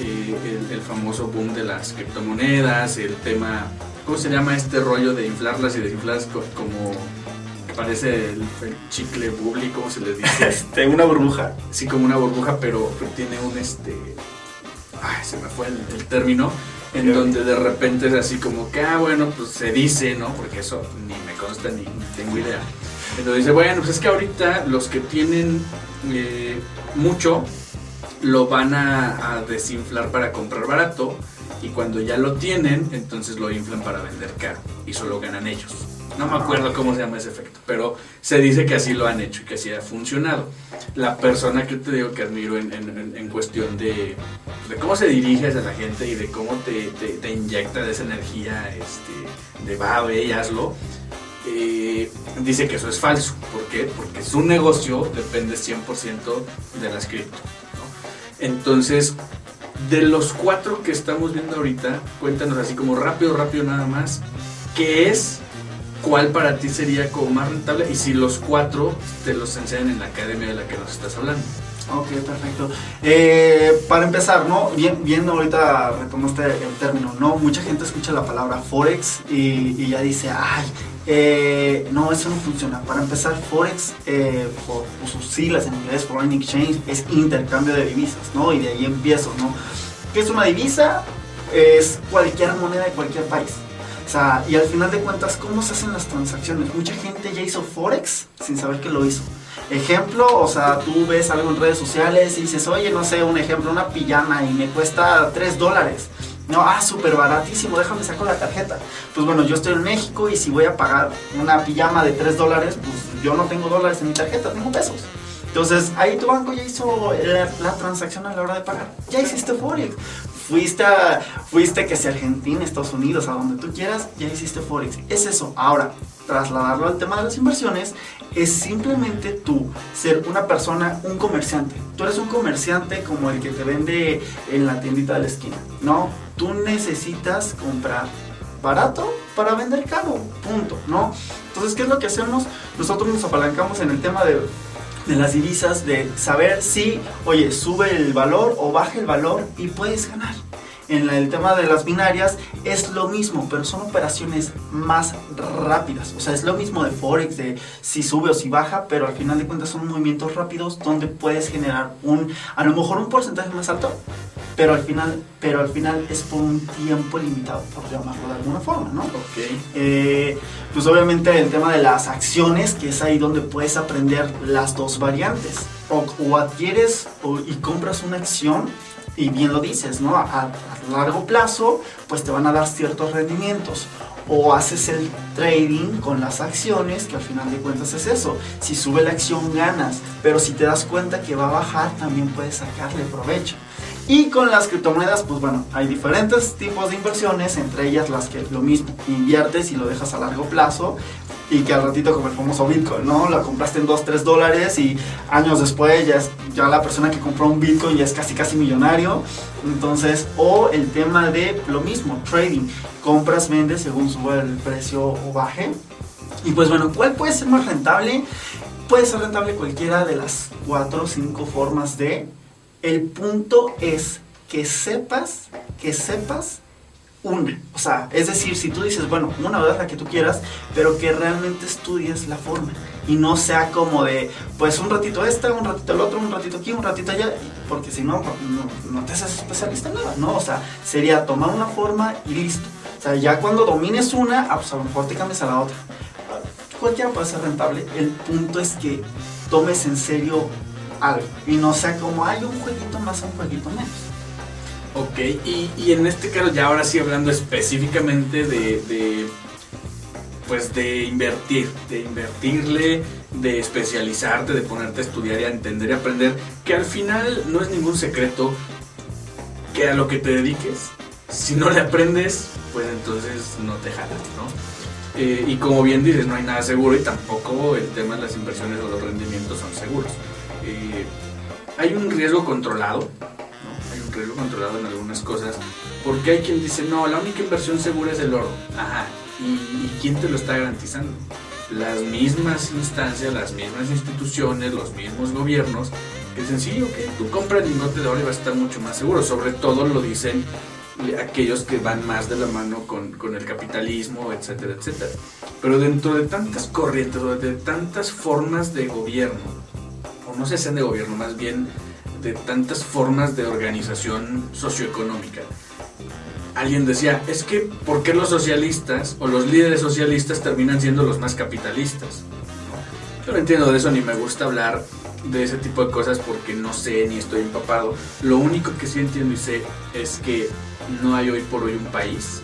Eh, el, el famoso boom de las criptomonedas, el tema, ¿cómo se llama este rollo de inflarlas y desinflarlas co- como parece el, el chicle bubbly, ¿cómo se les dice? Este, una burbuja. sí como una burbuja, pero, pero tiene un este. Ay, se me fue el, el término. En donde de repente es así como que, ah, bueno, pues se dice, ¿no? Porque eso ni me consta ni, ni tengo idea. Entonces dice, bueno, pues es que ahorita los que tienen eh, mucho lo van a, a desinflar para comprar barato y cuando ya lo tienen, entonces lo inflan para vender caro y solo ganan ellos. No me acuerdo cómo se llama ese efecto, pero se dice que así lo han hecho y que así ha funcionado. La persona que te digo que admiro en, en- en- cuestión de, de cómo se dirige hacia la gente y de cómo te, te- te inyecta de esa energía este, de va, ve y hazlo, eh, dice que eso es falso. ¿Por qué? Porque su negocio depende 100% de las cripto. Entonces, de los cuatro que estamos viendo ahorita, cuéntanos así como rápido, rápido nada más, ¿qué es? ¿Cuál para ti sería como más rentable? Y si los cuatro te los enseñan en la academia de la que nos estás hablando. Ok, perfecto. Eh, para empezar, ¿no? Bien, ahorita retomaste el término, ¿no? Mucha gente escucha la palabra Forex y ya dice, ay, eh, no, eso no funciona. Para empezar, Forex, eh, por, por sus siglas en inglés, Foreign Exchange, es intercambio de divisas, ¿no? Y de ahí empiezo, ¿no? ¿Qué es una divisa? Es cualquier moneda de cualquier país. O sea, y al final de cuentas, ¿cómo se hacen las transacciones? Mucha gente ya hizo Forex sin saber que lo hizo. Ejemplo, o sea, tú ves algo en redes sociales y dices, oye, no sé, un ejemplo, una pijama y me cuesta 3 dólares. No, ah, súper baratísimo, déjame sacar la tarjeta. Pues bueno, yo estoy en México y si voy a pagar una pijama de 3 dólares, pues yo no tengo dólares en mi tarjeta, tengo pesos. Entonces, ahí tu banco ya hizo la, la transacción a la hora de pagar. Ya hiciste Forex. Fuiste, a, fuiste que sea Argentina, Estados Unidos, a donde tú quieras, ya hiciste Forex. Es eso. Ahora, trasladarlo al tema de las inversiones, es simplemente tú ser una persona, un comerciante. Tú eres un comerciante como el que te vende en la tiendita de la esquina, ¿no? Tú necesitas comprar barato para vender caro, punto, ¿no? Entonces, ¿qué es lo que hacemos? Nosotros nos apalancamos en el tema de, de las divisas, de saber si, oye, sube el valor o baja el valor y puedes ganar. En el tema de las binarias es lo mismo, pero son operaciones más rápidas. O sea, es lo mismo de Forex, de si sube o si baja, pero al final de cuentas son movimientos rápidos donde puedes generar un, a lo mejor un porcentaje más alto, pero al final, pero al final es por un tiempo limitado, por llamarlo de alguna forma, ¿no? Ok. Eh, pues obviamente el tema de las acciones, que es ahí donde puedes aprender las dos variantes. O, o adquieres o- y compras una acción y bien lo dices, ¿no? A, largo plazo, pues te van a dar ciertos rendimientos. O haces el trading con las acciones, que al final de cuentas es eso. Si sube la acción ganas, pero si te das cuenta que va a bajar, también puedes sacarle provecho. Y con las criptomonedas, pues bueno, hay diferentes tipos de inversiones, entre ellas las que lo mismo, inviertes y lo dejas a largo plazo y que al ratito como el famoso Bitcoin, ¿no? La compraste en 2, 3 dólares y años después ya, es, ya la persona que compró un Bitcoin ya es casi casi millonario. Entonces, o el tema de lo mismo, trading, compras, vendes según suba el precio o baje. Y pues bueno, ¿cuál puede ser más rentable? Puede ser rentable cualquiera de las 4 o 5 formas de... El punto es que sepas, que sepas una. O sea, es decir, si tú dices, bueno, una verdad la que tú quieras, pero que realmente estudies la forma. Y no sea como de, pues un ratito esta, un ratito el otro, un ratito aquí, un ratito allá, porque si no, no, te haces especialista en nada, ¿no? O sea, sería tomar una forma y listo. O sea, ya cuando domines una, ah, pues a lo mejor te cambias a la otra. Cualquiera puede ser rentable. El punto es que tomes en serio algo y no sea como, hay un jueguito más, un jueguito menos. Ok, y, y en este caso ya ahora sí hablando específicamente de, de, pues de invertir, de invertirle, de especializarte, de ponerte a estudiar y a entender y aprender, que al final no es ningún secreto que a lo que te dediques, si no le aprendes, pues entonces no te jalas, ¿no? Eh, y como bien dices, no hay nada seguro y tampoco el tema de las inversiones o los rendimientos son seguros. Eh, hay un riesgo controlado, riesgo controlado en algunas cosas, porque hay quien dice, no, la única inversión segura es el oro. Ajá, ¿y, quién te lo está garantizando? Las mismas instancias, las mismas instituciones, los mismos gobiernos, que dicen, sí, ok, tú compras lingote de oro y vas a estar mucho más seguro. Sobre todo lo dicen aquellos que van más de la mano con, con, el capitalismo, etcétera, etcétera. Pero dentro de tantas corrientes de tantas formas de gobierno, o no sé sean de gobierno, más bien de tantas formas de organización socioeconómica. Alguien decía, es que ¿por qué los socialistas o los líderes socialistas terminan siendo los más capitalistas? Yo no entiendo de eso ni me gusta hablar de ese tipo de cosas porque no sé ni estoy empapado. Lo único que sí entiendo y sé es que no hay hoy por hoy un país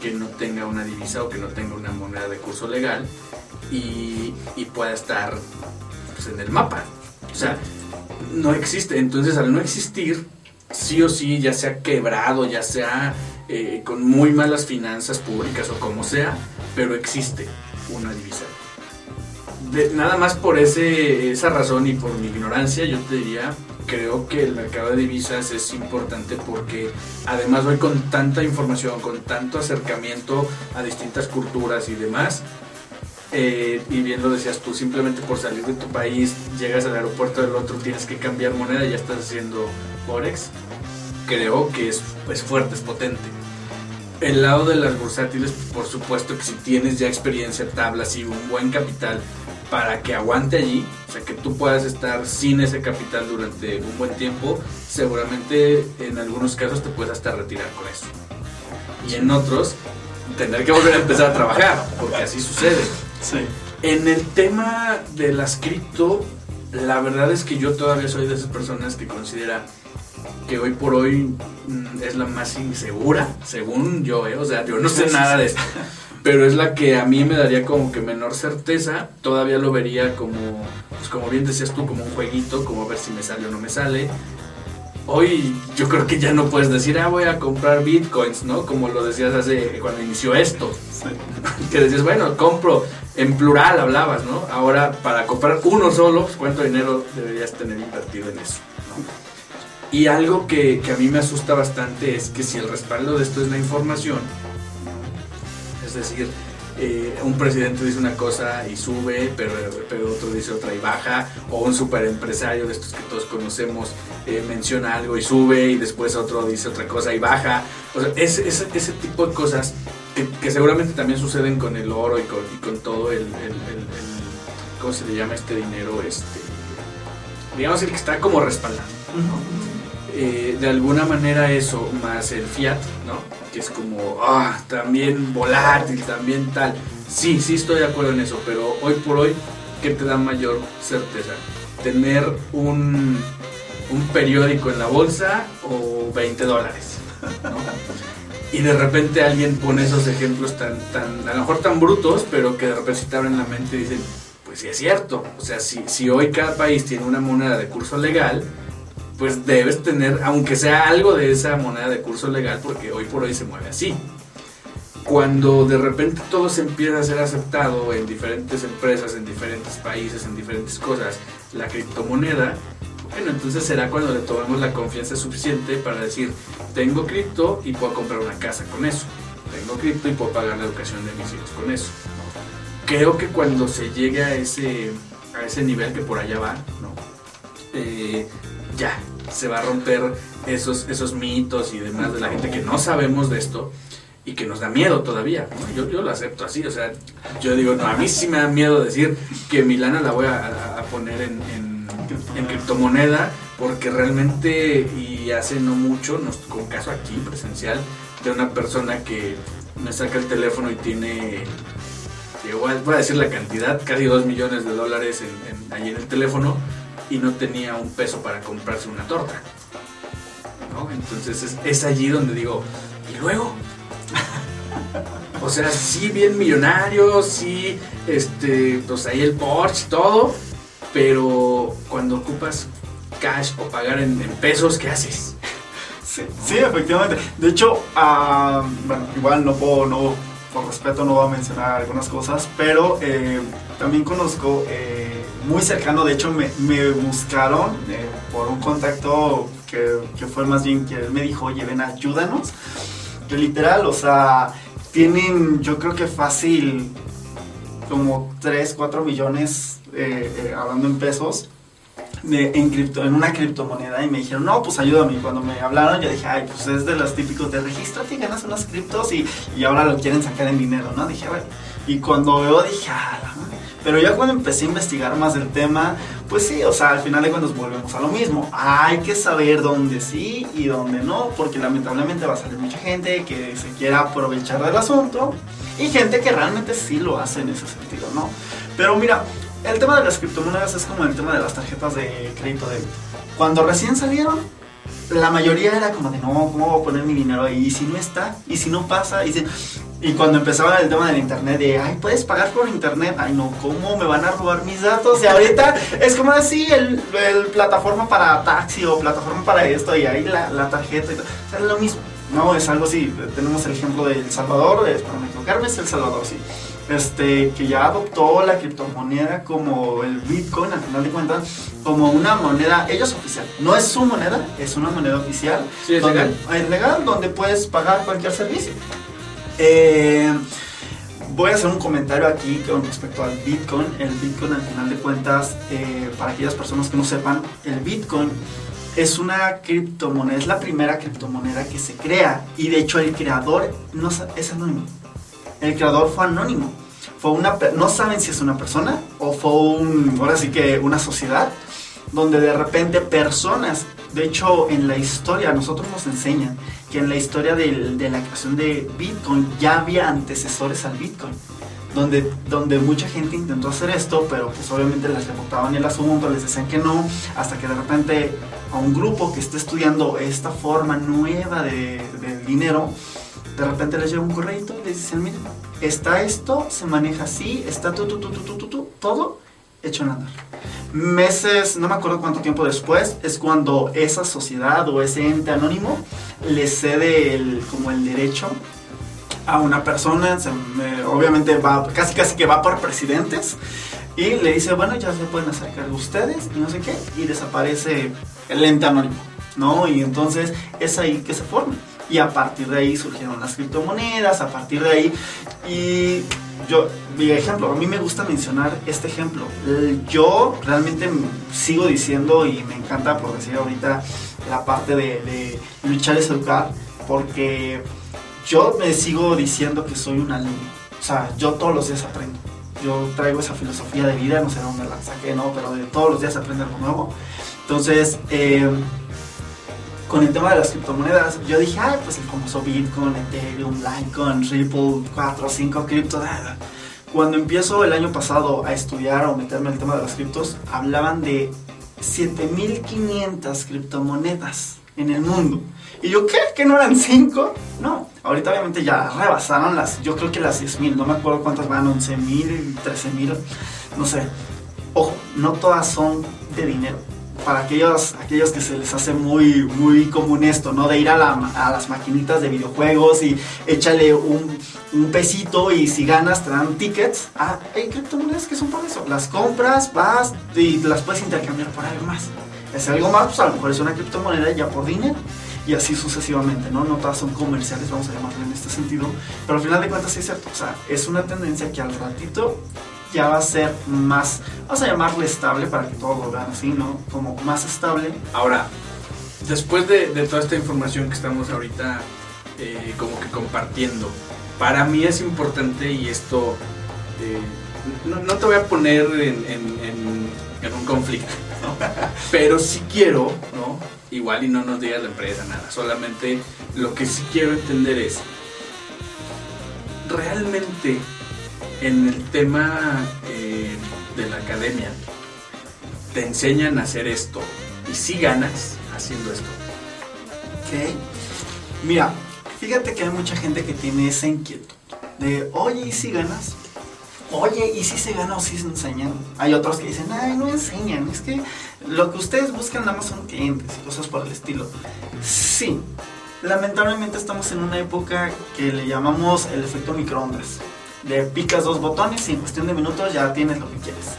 que no tenga una divisa o que no tenga una moneda de curso legal y, pueda estar pues, en el mapa. O sea, no existe. Entonces, al no existir, sí o sí, ya sea quebrado, ya sea eh, con muy malas finanzas públicas o como sea, pero existe una divisa. nada más por ese, esa razón y por mi ignorancia, yo te diría, creo que el mercado de divisas es importante porque además hoy con tanta información, con tanto acercamiento a distintas culturas y demás, eh, y bien lo decías tú, simplemente por salir de tu país, llegas al aeropuerto del otro, tienes que cambiar moneda y ya estás haciendo Forex, creo que es, es fuerte, es potente. El lado de las bursátiles, por supuesto que si tienes ya experiencia, tablas y un buen capital para que aguante allí, o sea, que tú puedas estar sin ese capital durante un buen tiempo, seguramente en algunos casos te puedes hasta retirar con eso. Y en otros, tener que volver a empezar a trabajar, porque así sucede. En el tema de las cripto, la verdad es que yo todavía soy de esas personas que considera que hoy por hoy mm, es la más insegura, según yo, ¿eh? o sea, yo no sé nada de esto, pero es la que a mí me daría como que menor certeza, todavía lo vería como, pues como bien decías tú, como un jueguito, como a ver si me sale o no me sale, hoy yo creo que ya no puedes decir, ah, voy a comprar bitcoins, ¿no? Como lo decías hace cuando inició esto. Que decías, bueno, compro, en plural hablabas, ¿no? Ahora para comprar uno solo, pues, ¿cuánto dinero deberías tener invertido en eso? Y algo que, que a mí me asusta bastante es que si el respaldo de esto es la información, es decir, eh, un presidente dice una cosa y sube, pero, otro dice otra y baja, o un super empresario de estos que todos conocemos eh, menciona algo y sube, y después otro dice otra cosa y baja. O sea, ese, ese, tipo de cosas que, seguramente también suceden con el oro y con, todo el, el, ¿cómo se le llama este dinero? Este, digamos el que está como respaldado. Eh, de alguna manera eso, más el fiat, ¿no? Que es como, ah, también volátil, también tal. Sí, sí estoy de acuerdo en eso, pero hoy por hoy, ¿qué te da mayor certeza? ¿Tener un, un periódico en la bolsa o 20 dólares? Y de repente alguien pone esos ejemplos tan, tan, a lo mejor tan brutos, pero que de repente te abren la mente y dicen, pues sí es cierto. O sea, si, si hoy cada país tiene una moneda de curso legal, pues debes tener, aunque sea algo de esa moneda de curso legal, porque hoy por hoy se mueve así. Cuando de repente todo se empieza a ser aceptado en diferentes empresas, en diferentes países, en diferentes cosas, la criptomoneda, bueno, entonces será cuando le tomemos la confianza suficiente para decir, tengo cripto y puedo comprar una casa con eso. Tengo cripto y puedo pagar la educación de mis hijos con eso. Creo que cuando se llegue a ese, a ese nivel que por allá va, ¿no? Eh, ya, se va a romper esos, esos mitos y demás de la gente que no sabemos de esto y que nos da miedo todavía. Yo, yo lo acepto así, o sea, yo digo, no, a mí sí me da miedo decir que mi lana la voy a, poner en, en, criptomoneda porque realmente, y hace no mucho, nos tocó caso aquí presencial de una persona que me saca el teléfono y tiene, a- voy a decir la cantidad, casi 2 millones de dólares en- ahí en el teléfono y no tenía un peso para comprarse una torta. ¿no? Entonces es, allí donde digo, ¿y luego? O sea, sí bien millonario, sí, este, pues ahí el Porsche y todo, pero cuando ocupas cash o pagar en, pesos, ¿qué haces? Sí, sí, efectivamente. De hecho, ah, bueno, igual no puedo, no, por respeto no voy a mencionar algunas cosas, pero eh, también conozco eh, muy cercano, de hecho me, me buscaron eh, por un contacto que, que fue más bien que él me dijo, oye, ven, ayúdanos. Que literal, o sea, tienen, yo creo que fácil, como 3, 4 millones, eh, eh, hablando en pesos, de- en, cripto, en una criptomoneda y me dijeron, no, pues ayúdame. Y cuando me hablaron, yo dije, ay, pues es de los típicos de regístrate y ganas unas criptos y, y ahora lo quieren sacar en dinero, ¿no? Dije, a ver. Y cuando veo, dije, ah, la madre". Pero ya cuando empecé a investigar más del tema, pues sí, o sea, al final de cuentas volvemos a lo mismo. Hay que saber dónde sí y dónde no, porque lamentablemente va a salir mucha gente que se quiera aprovechar del asunto y gente que realmente sí lo hace en ese sentido, ¿no? Pero mira, el tema de las criptomonedas es como el tema de las tarjetas de crédito débito. Cuando recién salieron, la mayoría era como de no, ¿cómo voy a poner mi dinero ahí? Y si no está, y si no pasa, y, si- y cuando empezaba el tema del internet, de ay, puedes pagar por internet, ay, no, ¿cómo me van a robar mis datos? Y ahorita es como así, el, el plataforma para taxi o plataforma para esto, y ahí la, la tarjeta, y todo. o sea, es lo mismo. No, es algo así. Tenemos el ejemplo de El Salvador, es, para no equivocarme, es El Salvador, sí este, que ya adoptó la criptomoneda como el Bitcoin, al final de cuentas, como una moneda, ellos oficial. No es su moneda, es una moneda oficial. Sí, es donde- legal. Es legal, donde puedes pagar cualquier servicio. Eh, voy a hacer un comentario aquí con respecto al Bitcoin. El Bitcoin, al final de cuentas, eh, para aquellas personas que no sepan, el Bitcoin es una criptomoneda, es la primera criptomoneda que se crea. Y de hecho, el creador no es anónimo. El creador fue anónimo. Fue una, no saben si es una persona o fue un, ahora sí que una sociedad donde de repente personas, de hecho en la historia, nosotros nos enseñan que en la historia de la creación de Bitcoin ya había antecesores al Bitcoin. Donde, donde mucha gente intentó hacer esto, pero pues obviamente les rebotaban el asunto, les decían que no, hasta que de repente a un grupo que está estudiando esta forma nueva de, dinero, de repente les llega un correo y les dicen, miren, está esto, se maneja así, está tu, todo hecho en andar. Meses, no me acuerdo cuánto tiempo después, es cuando esa sociedad o ese ente anónimo le cede el, como el derecho a una persona, obviamente va, casi casi que va por presidentes, y le dice, bueno, ya se pueden hacer cargo ustedes, y no sé qué, y desaparece el ente anónimo, ¿no? Y entonces es ahí que se forma. Y a partir de ahí surgieron las criptomonedas, a partir de ahí, y yo, mi ejemplo, a mí me gusta mencionar este ejemplo. Yo realmente sigo diciendo, y me encanta por decir ahorita la parte de, luchar es educar, porque yo me sigo diciendo que soy un alumno. O sea, yo todos los días aprendo. Yo traigo esa filosofía de vida, no sé de dónde la saqué, ¿no? Pero de todos los días aprendo algo nuevo. Entonces, eh, con el tema de las criptomonedas, yo dije, ay, pues el famoso Bitcoin, Ethereum, Litecoin, Ripple, 4, 5 criptos. ah". Cuando empiezo el año pasado a estudiar o meterme en el tema de las criptos, hablaban de 7500 criptomonedas en el mundo. Y yo, ¿qué? ¿Que no eran 5? No, ahorita obviamente ya rebasaron las, yo creo que las 10.000, no me acuerdo cuántas van, 11.000, 13.000, no sé. Ojo, no todas son de dinero. Para aquellos, aquellos que se les hace muy, muy común esto, ¿no? De ir a, la- a las maquinitas de videojuegos y échale un, un pesito y si ganas te dan tickets. Ah, hay criptomonedas que son por eso. Las compras, vas y las puedes intercambiar por algo más. Es algo más, pues a lo mejor es una criptomoneda ya por dinero y así sucesivamente, ¿no? No todas son comerciales, vamos a llamarlo en este sentido, pero al final de cuentas sí es cierto, o sea, es una tendencia que al ratito ya va a ser más, vamos a llamarle estable para que todos lo vean así, ¿no? Como más estable. Ahora, después de, toda esta información que estamos ahorita eh, como que compartiendo, para mí es importante y esto, eh, no, te voy a poner en un conflicto, ¿no? pero sí quiero, ¿no? igual y no nos digas la empresa, nada, solamente lo que sí quiero entender es, realmente en el tema eh, de la academia, te enseñan a hacer esto y si ganas haciendo esto. Ok. Mira, fíjate que hay mucha gente que tiene esa inquietud de, oye, ¿y si ganas? Oye, ¿y si se gana o si se enseñan? Hay otros que dicen, ay, no enseñan, es que lo que ustedes buscan nada más son clientes y cosas por el estilo. Sí, lamentablemente estamos en una época que le llamamos el efecto microondas. Le picas dos botones y en cuestión de minutos ya tienes lo que quieres.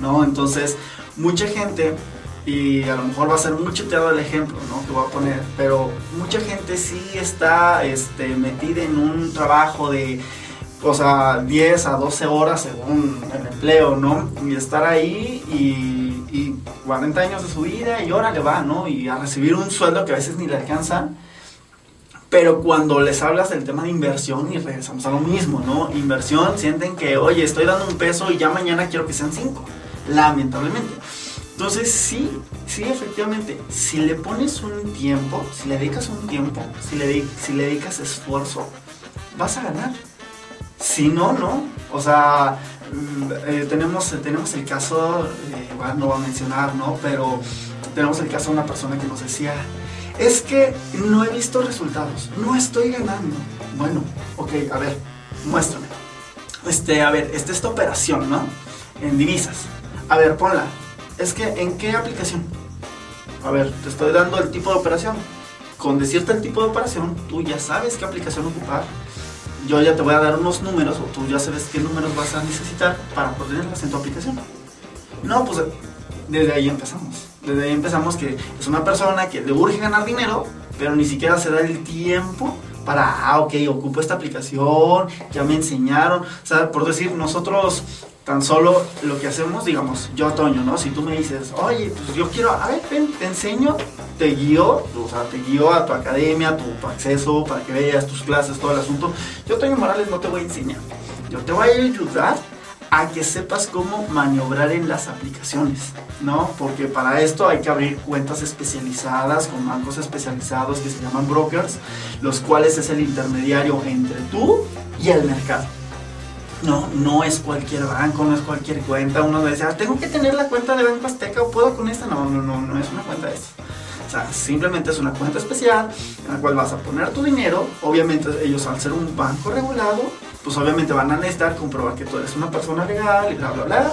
¿No? Entonces, mucha gente y a lo mejor va a ser muy chuteado el ejemplo ¿no? que voy a poner, pero mucha gente sí está este, metida en un trabajo de, o sea, 10 a 12 horas según el empleo, ¿no? Y estar ahí y, y 40 años de su vida y ahora le va, ¿no? Y a recibir un sueldo que a veces ni le alcanza. Pero cuando les hablas del tema de inversión y regresamos a lo mismo, ¿no? Inversión, sienten que, oye, estoy dando un peso y ya mañana quiero que sean cinco. Lamentablemente. Entonces sí, sí, efectivamente, si le pones un tiempo, si le dedicas un tiempo, si le, si le dedicas esfuerzo, vas a ganar. Si no, no. O sea, mm, eh, tenemos, tenemos el caso, eh, no voy a mencionar, ¿no? Pero tenemos el caso de una persona que nos decía, es que no he visto resultados, no estoy ganando. Bueno, ok, a ver, muéstrame. Este, a ver, esta esta operación, ¿no? En divisas. A ver, ponla. Es que, ¿en qué aplicación? A ver, te estoy dando el tipo de operación. Con decirte el tipo de operación, tú ya sabes qué aplicación ocupar. Yo ya te voy a dar unos números, o tú ya sabes qué números vas a necesitar para ponerlas en tu aplicación. No, pues desde ahí empezamos. Desde ahí empezamos que es una persona que le urge ganar dinero, pero ni siquiera se da el tiempo para, ah, ok, ocupo esta aplicación, ya me enseñaron. O sea, por decir, nosotros tan solo lo que hacemos, digamos, yo, Toño, ¿no? Si tú me dices, oye, pues yo quiero, a ver, ven, te enseño, te guío, o sea, te guío a tu academia, a tu, tu acceso, para que veas tus clases, todo el asunto. Yo, Toño Morales, no te voy a enseñar. Yo te voy a ayudar a que sepas cómo maniobrar en las aplicaciones, ¿no? Porque para esto hay que abrir cuentas especializadas con bancos especializados que se llaman brokers, los cuales es el intermediario entre tú y el mercado. No, no es cualquier banco, no es cualquier cuenta. Uno dice, ah, tengo que tener la cuenta de Banco Azteca o puedo con esta. No, no, no, no es una cuenta de eso. O sea, simplemente es una cuenta especial en la cual vas a poner tu dinero. Obviamente ellos al ser un banco regulado, pues obviamente van a necesitar comprobar que tú eres una persona legal y bla, bla, bla.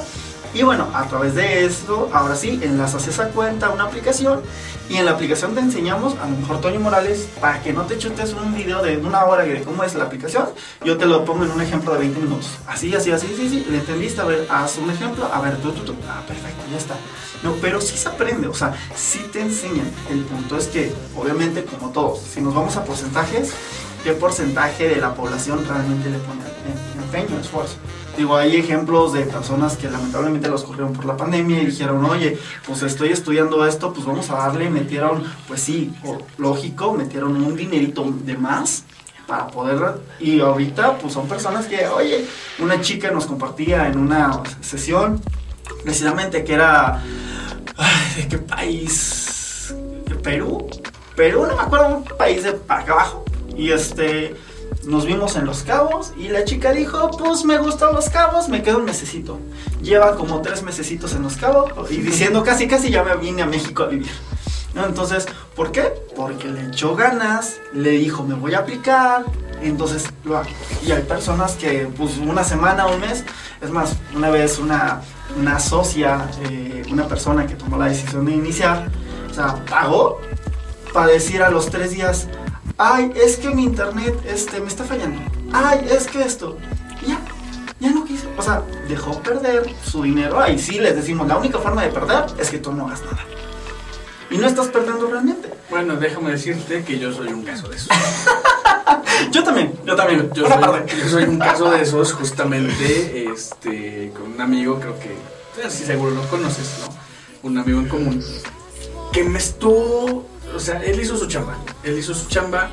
Y bueno, a través de esto, ahora sí, enlazas esa cuenta a una aplicación y en la aplicación te enseñamos, a lo mejor Toño Morales, para que no te chutes un video de una hora de cómo es la aplicación, yo te lo pongo en un ejemplo de 20 minutos. Así, así, así, sí, sí, le entendiste, a ver, haz un ejemplo, a ver, tú, tú, tú, ah, perfecto, ya está. No, pero sí se aprende, o sea, sí te enseñan. El punto es que, obviamente, como todos, si nos vamos a porcentajes, ¿qué porcentaje de la población realmente le pone em- empeño, esfuerzo? Digo, hay ejemplos de personas que lamentablemente los corrieron por la pandemia y dijeron, oye, pues estoy estudiando esto, pues vamos a darle, metieron, pues sí, lógico, metieron un dinerito de más para poder, y ahorita pues son personas que, oye, una chica nos compartía en una sesión, precisamente que era, ay, ¿de qué país? ¿De Perú? Perú, no me acuerdo, un país de para acá abajo, y este nos vimos en Los Cabos y la chica dijo, pues me gustan Los Cabos, me quedo un mesecito. Lleva como tres mesecitos en Los Cabos y diciendo casi casi ya me vine a México a vivir. Entonces, ¿por qué? Porque le echó ganas, le dijo, me voy a aplicar, entonces lo hago. Y hay personas que, pues una semana, un mes, es más, una vez una, una socia, eh, una persona que tomó la decisión de iniciar, o sea, pagó para decir a los tres días, ay, es que mi internet este, me está fallando, ay, es que esto, y ya, ya no quiso, o sea, dejó perder su dinero, ahí sí les decimos, la única forma de perder es que tú no hagas nada. Y no estás perdiendo realmente. Bueno, déjame decirte que yo soy un caso de esos. Yo también, yo también, Yo soy, parte. yo soy un caso de esos justamente este, con un amigo, creo que, sí, seguro lo conoces, ¿no? Un amigo en común, que me estuvo, o sea, él hizo su chamba, él hizo su chamba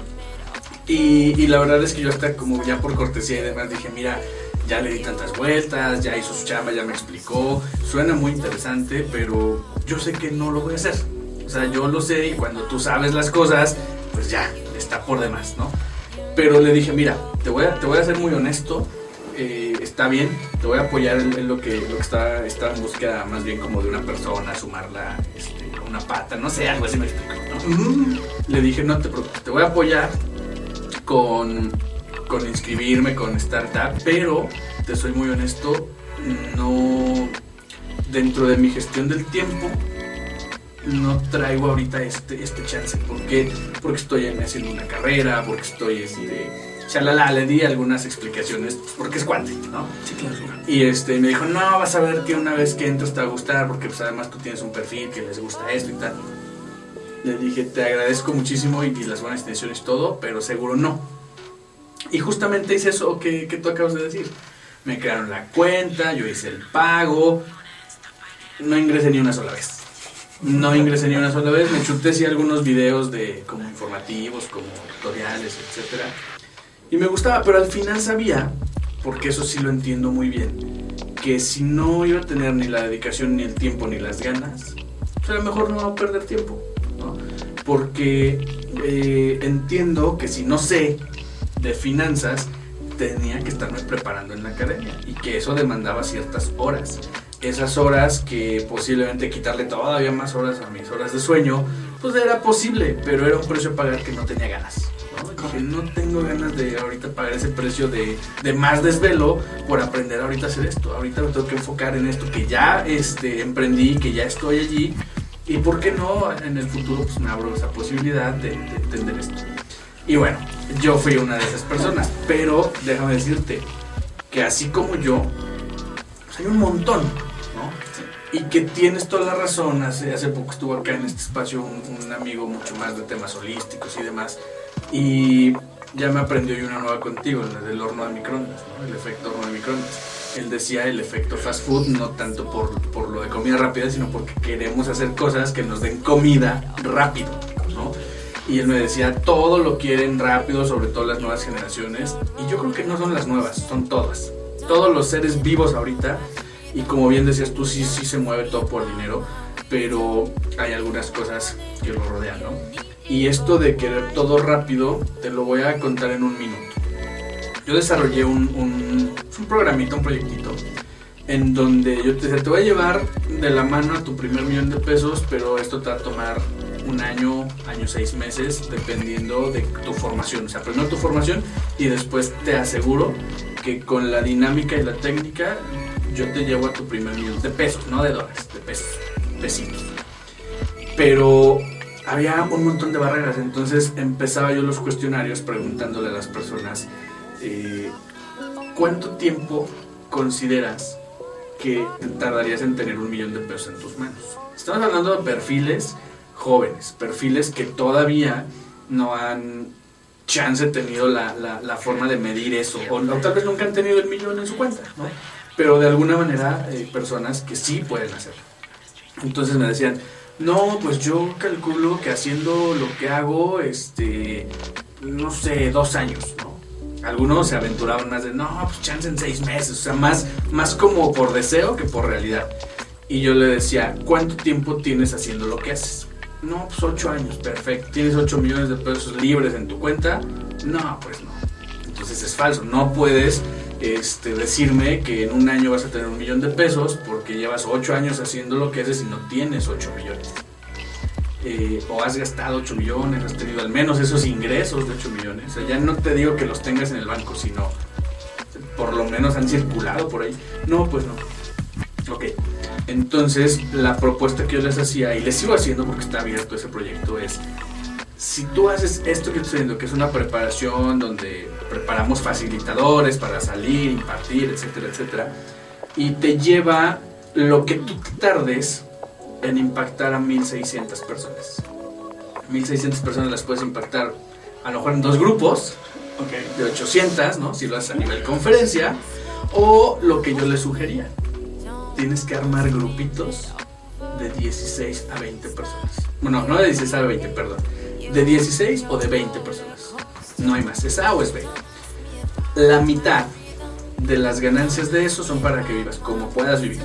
y, la verdad es que yo hasta como ya por cortesía y demás dije, mira, ya le di tantas vueltas, ya hizo su chamba, ya me explicó, suena muy interesante, pero yo sé que no lo voy a hacer. O sea, yo lo sé y cuando tú sabes las cosas, pues ya, está por demás, ¿no? Pero le dije, mira, te voy a, te voy a ser muy honesto, eh, está bien, te voy a apoyar en, lo, que, lo que está, está en búsqueda más bien como de una persona, sumarla este, una pata, no sé, algo así me explico, ¿no? Le dije, no te preocupes, te voy a apoyar con, con inscribirme, con startup, pero te soy muy honesto, no, dentro de mi gestión del tiempo, no traigo ahorita este, este chance. ¿Por qué? Porque estoy haciendo una carrera, porque estoy, este, chalala, le di algunas explicaciones, pues, porque es cuate, ¿no? Sí, claro. Y este, me dijo, no, vas a ver que una vez que entras te va a gustar, porque pues además tú tienes un perfil que les gusta esto y tal. Le dije, te agradezco muchísimo y, y las buenas intenciones todo, pero seguro no. Y justamente hice eso que, que tú acabas de decir. Me crearon la cuenta, yo hice el pago, no ingresé ni una sola vez. No ingresé ni una sola vez, me chuté sí algunos videos de como informativos, como tutoriales, etcétera. Y me gustaba, pero al final sabía, porque eso sí lo entiendo muy bien, que si no iba a tener ni la dedicación, ni el tiempo, ni las ganas, pues a lo mejor no va a perder tiempo, ¿no? Porque eh, entiendo que si no sé de finanzas, tenía que estarme preparando en la academia y que eso demandaba ciertas horas esas horas que posiblemente quitarle todavía más horas a mis horas de sueño, pues era posible, pero era un precio a pagar que no tenía ganas. Dije, no tengo ganas de ahorita pagar ese precio de, de, más desvelo por aprender ahorita a hacer esto. Ahorita me tengo que enfocar en esto que ya este, emprendí, que ya estoy allí. Y por qué no en el futuro pues me abro esa posibilidad de, de entender esto. Y bueno, yo fui una de esas personas, pero déjame decirte que así como yo, pues hay un montón y que tienes toda la razón. Hace, hace poco estuvo acá en este espacio un, un, amigo mucho más de temas holísticos y demás. Y ya me aprendió yo una nueva contigo, la del horno de microondas, el efecto horno de microondas. Él decía el efecto fast food, no tanto por, por lo de comida rápida, sino porque queremos hacer cosas que nos den comida rápido. ¿no? Y él me decía, todo lo quieren rápido, sobre todo las nuevas generaciones. Y yo creo que no son las nuevas, son todas. Todos los seres vivos ahorita y como bien decías tú, sí, sí se mueve todo por dinero, pero hay algunas cosas que lo rodean, ¿no? Y esto de querer todo rápido, te lo voy a contar en un minuto. Yo desarrollé un, un, un programito, un proyectito, en donde yo te decía, te voy a llevar de la mano a tu primer millón de pesos, pero esto te va a tomar un año, año seis meses, dependiendo de tu formación. O sea, primero tu formación y después te aseguro que con la dinámica y la técnica yo te llevo a tu primer millón de pesos, no de dólares, de pesos, pesitos. Pero había un montón de barreras, entonces empezaba yo los cuestionarios preguntándole a las personas, eh, ¿cuánto tiempo consideras que tardarías en tener un millón de pesos en tus manos? Estamos hablando de perfiles jóvenes, perfiles que todavía no han chance tenido la, la, la forma de medir eso, o, o, tal vez nunca han tenido el millón en su cuenta, ¿no? pero de alguna manera hay personas que sí pueden hacerlo. Entonces me decían, no, pues yo calculo que haciendo lo que hago, este, no sé, dos años, ¿no? Algunos se aventuraban más de, no, pues chance en seis meses, o sea, más, más como por deseo que por realidad. Y yo le decía, ¿cuánto tiempo tienes haciendo lo que haces? No, pues ocho años, perfecto. ¿Tienes ocho millones de pesos libres en tu cuenta? No, pues no. Entonces es falso, no puedes este, decirme que en un año vas a tener un millón de pesos porque llevas ocho años haciendo lo que haces y no tienes ocho millones. Eh, o has gastado 8 millones, has tenido al menos esos ingresos de 8 millones. O sea, ya no te digo que los tengas en el banco, sino por lo menos han circulado por ahí. No, pues no. Ok. Entonces, la propuesta que yo les hacía, y les sigo haciendo porque está abierto ese proyecto, es si tú haces esto que estoy haciendo, que es una preparación donde preparamos facilitadores para salir, impartir, etcétera, etcétera, y te lleva lo que tú tardes en impactar a 1600 personas. 1600 personas las puedes impactar a lo mejor en dos grupos okay. de 800, ¿no? Si lo haces a nivel conferencia, o lo que yo les sugería. Tienes que armar grupitos de 16 a 20 personas. Bueno, no de 16 a 20, perdón. De 16 o de 20 personas. No hay más. Es A o es B. La mitad de las ganancias de eso son para que vivas como puedas vivir.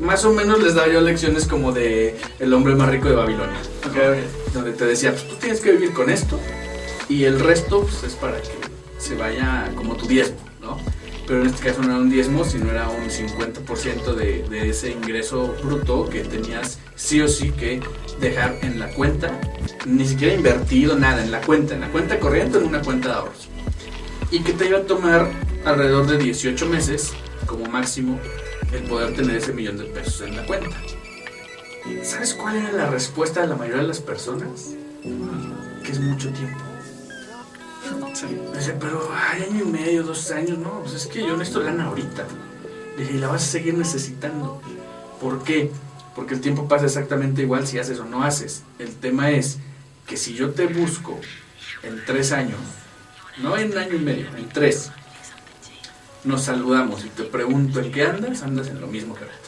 Más o menos les daba yo lecciones como de El hombre más rico de Babilonia. Donde te decía, pues tú tienes que vivir con esto y el resto pues, es para que se vaya como tu diezmo, ¿no? Pero en este caso no era un diezmo, sino era un 50% de, de ese ingreso bruto que tenías sí o sí que dejar en la cuenta, ni siquiera invertido nada, en la cuenta, en la cuenta corriente, en una cuenta de ahorros. Y que te iba a tomar alrededor de 18 meses, como máximo, el poder tener ese millón de pesos en la cuenta. ¿Sabes cuál era la respuesta de la mayoría de las personas? Que es mucho tiempo. Dice, pero hay año y medio, dos años, no, pues es que yo necesito lana ahorita. Dije, y la vas a seguir necesitando. ¿Por qué? Porque el tiempo pasa exactamente igual si haces o no haces. El tema es que si yo te busco en tres años, no en año y medio, en tres, nos saludamos y te pregunto en qué andas, andas en lo mismo que ahorita.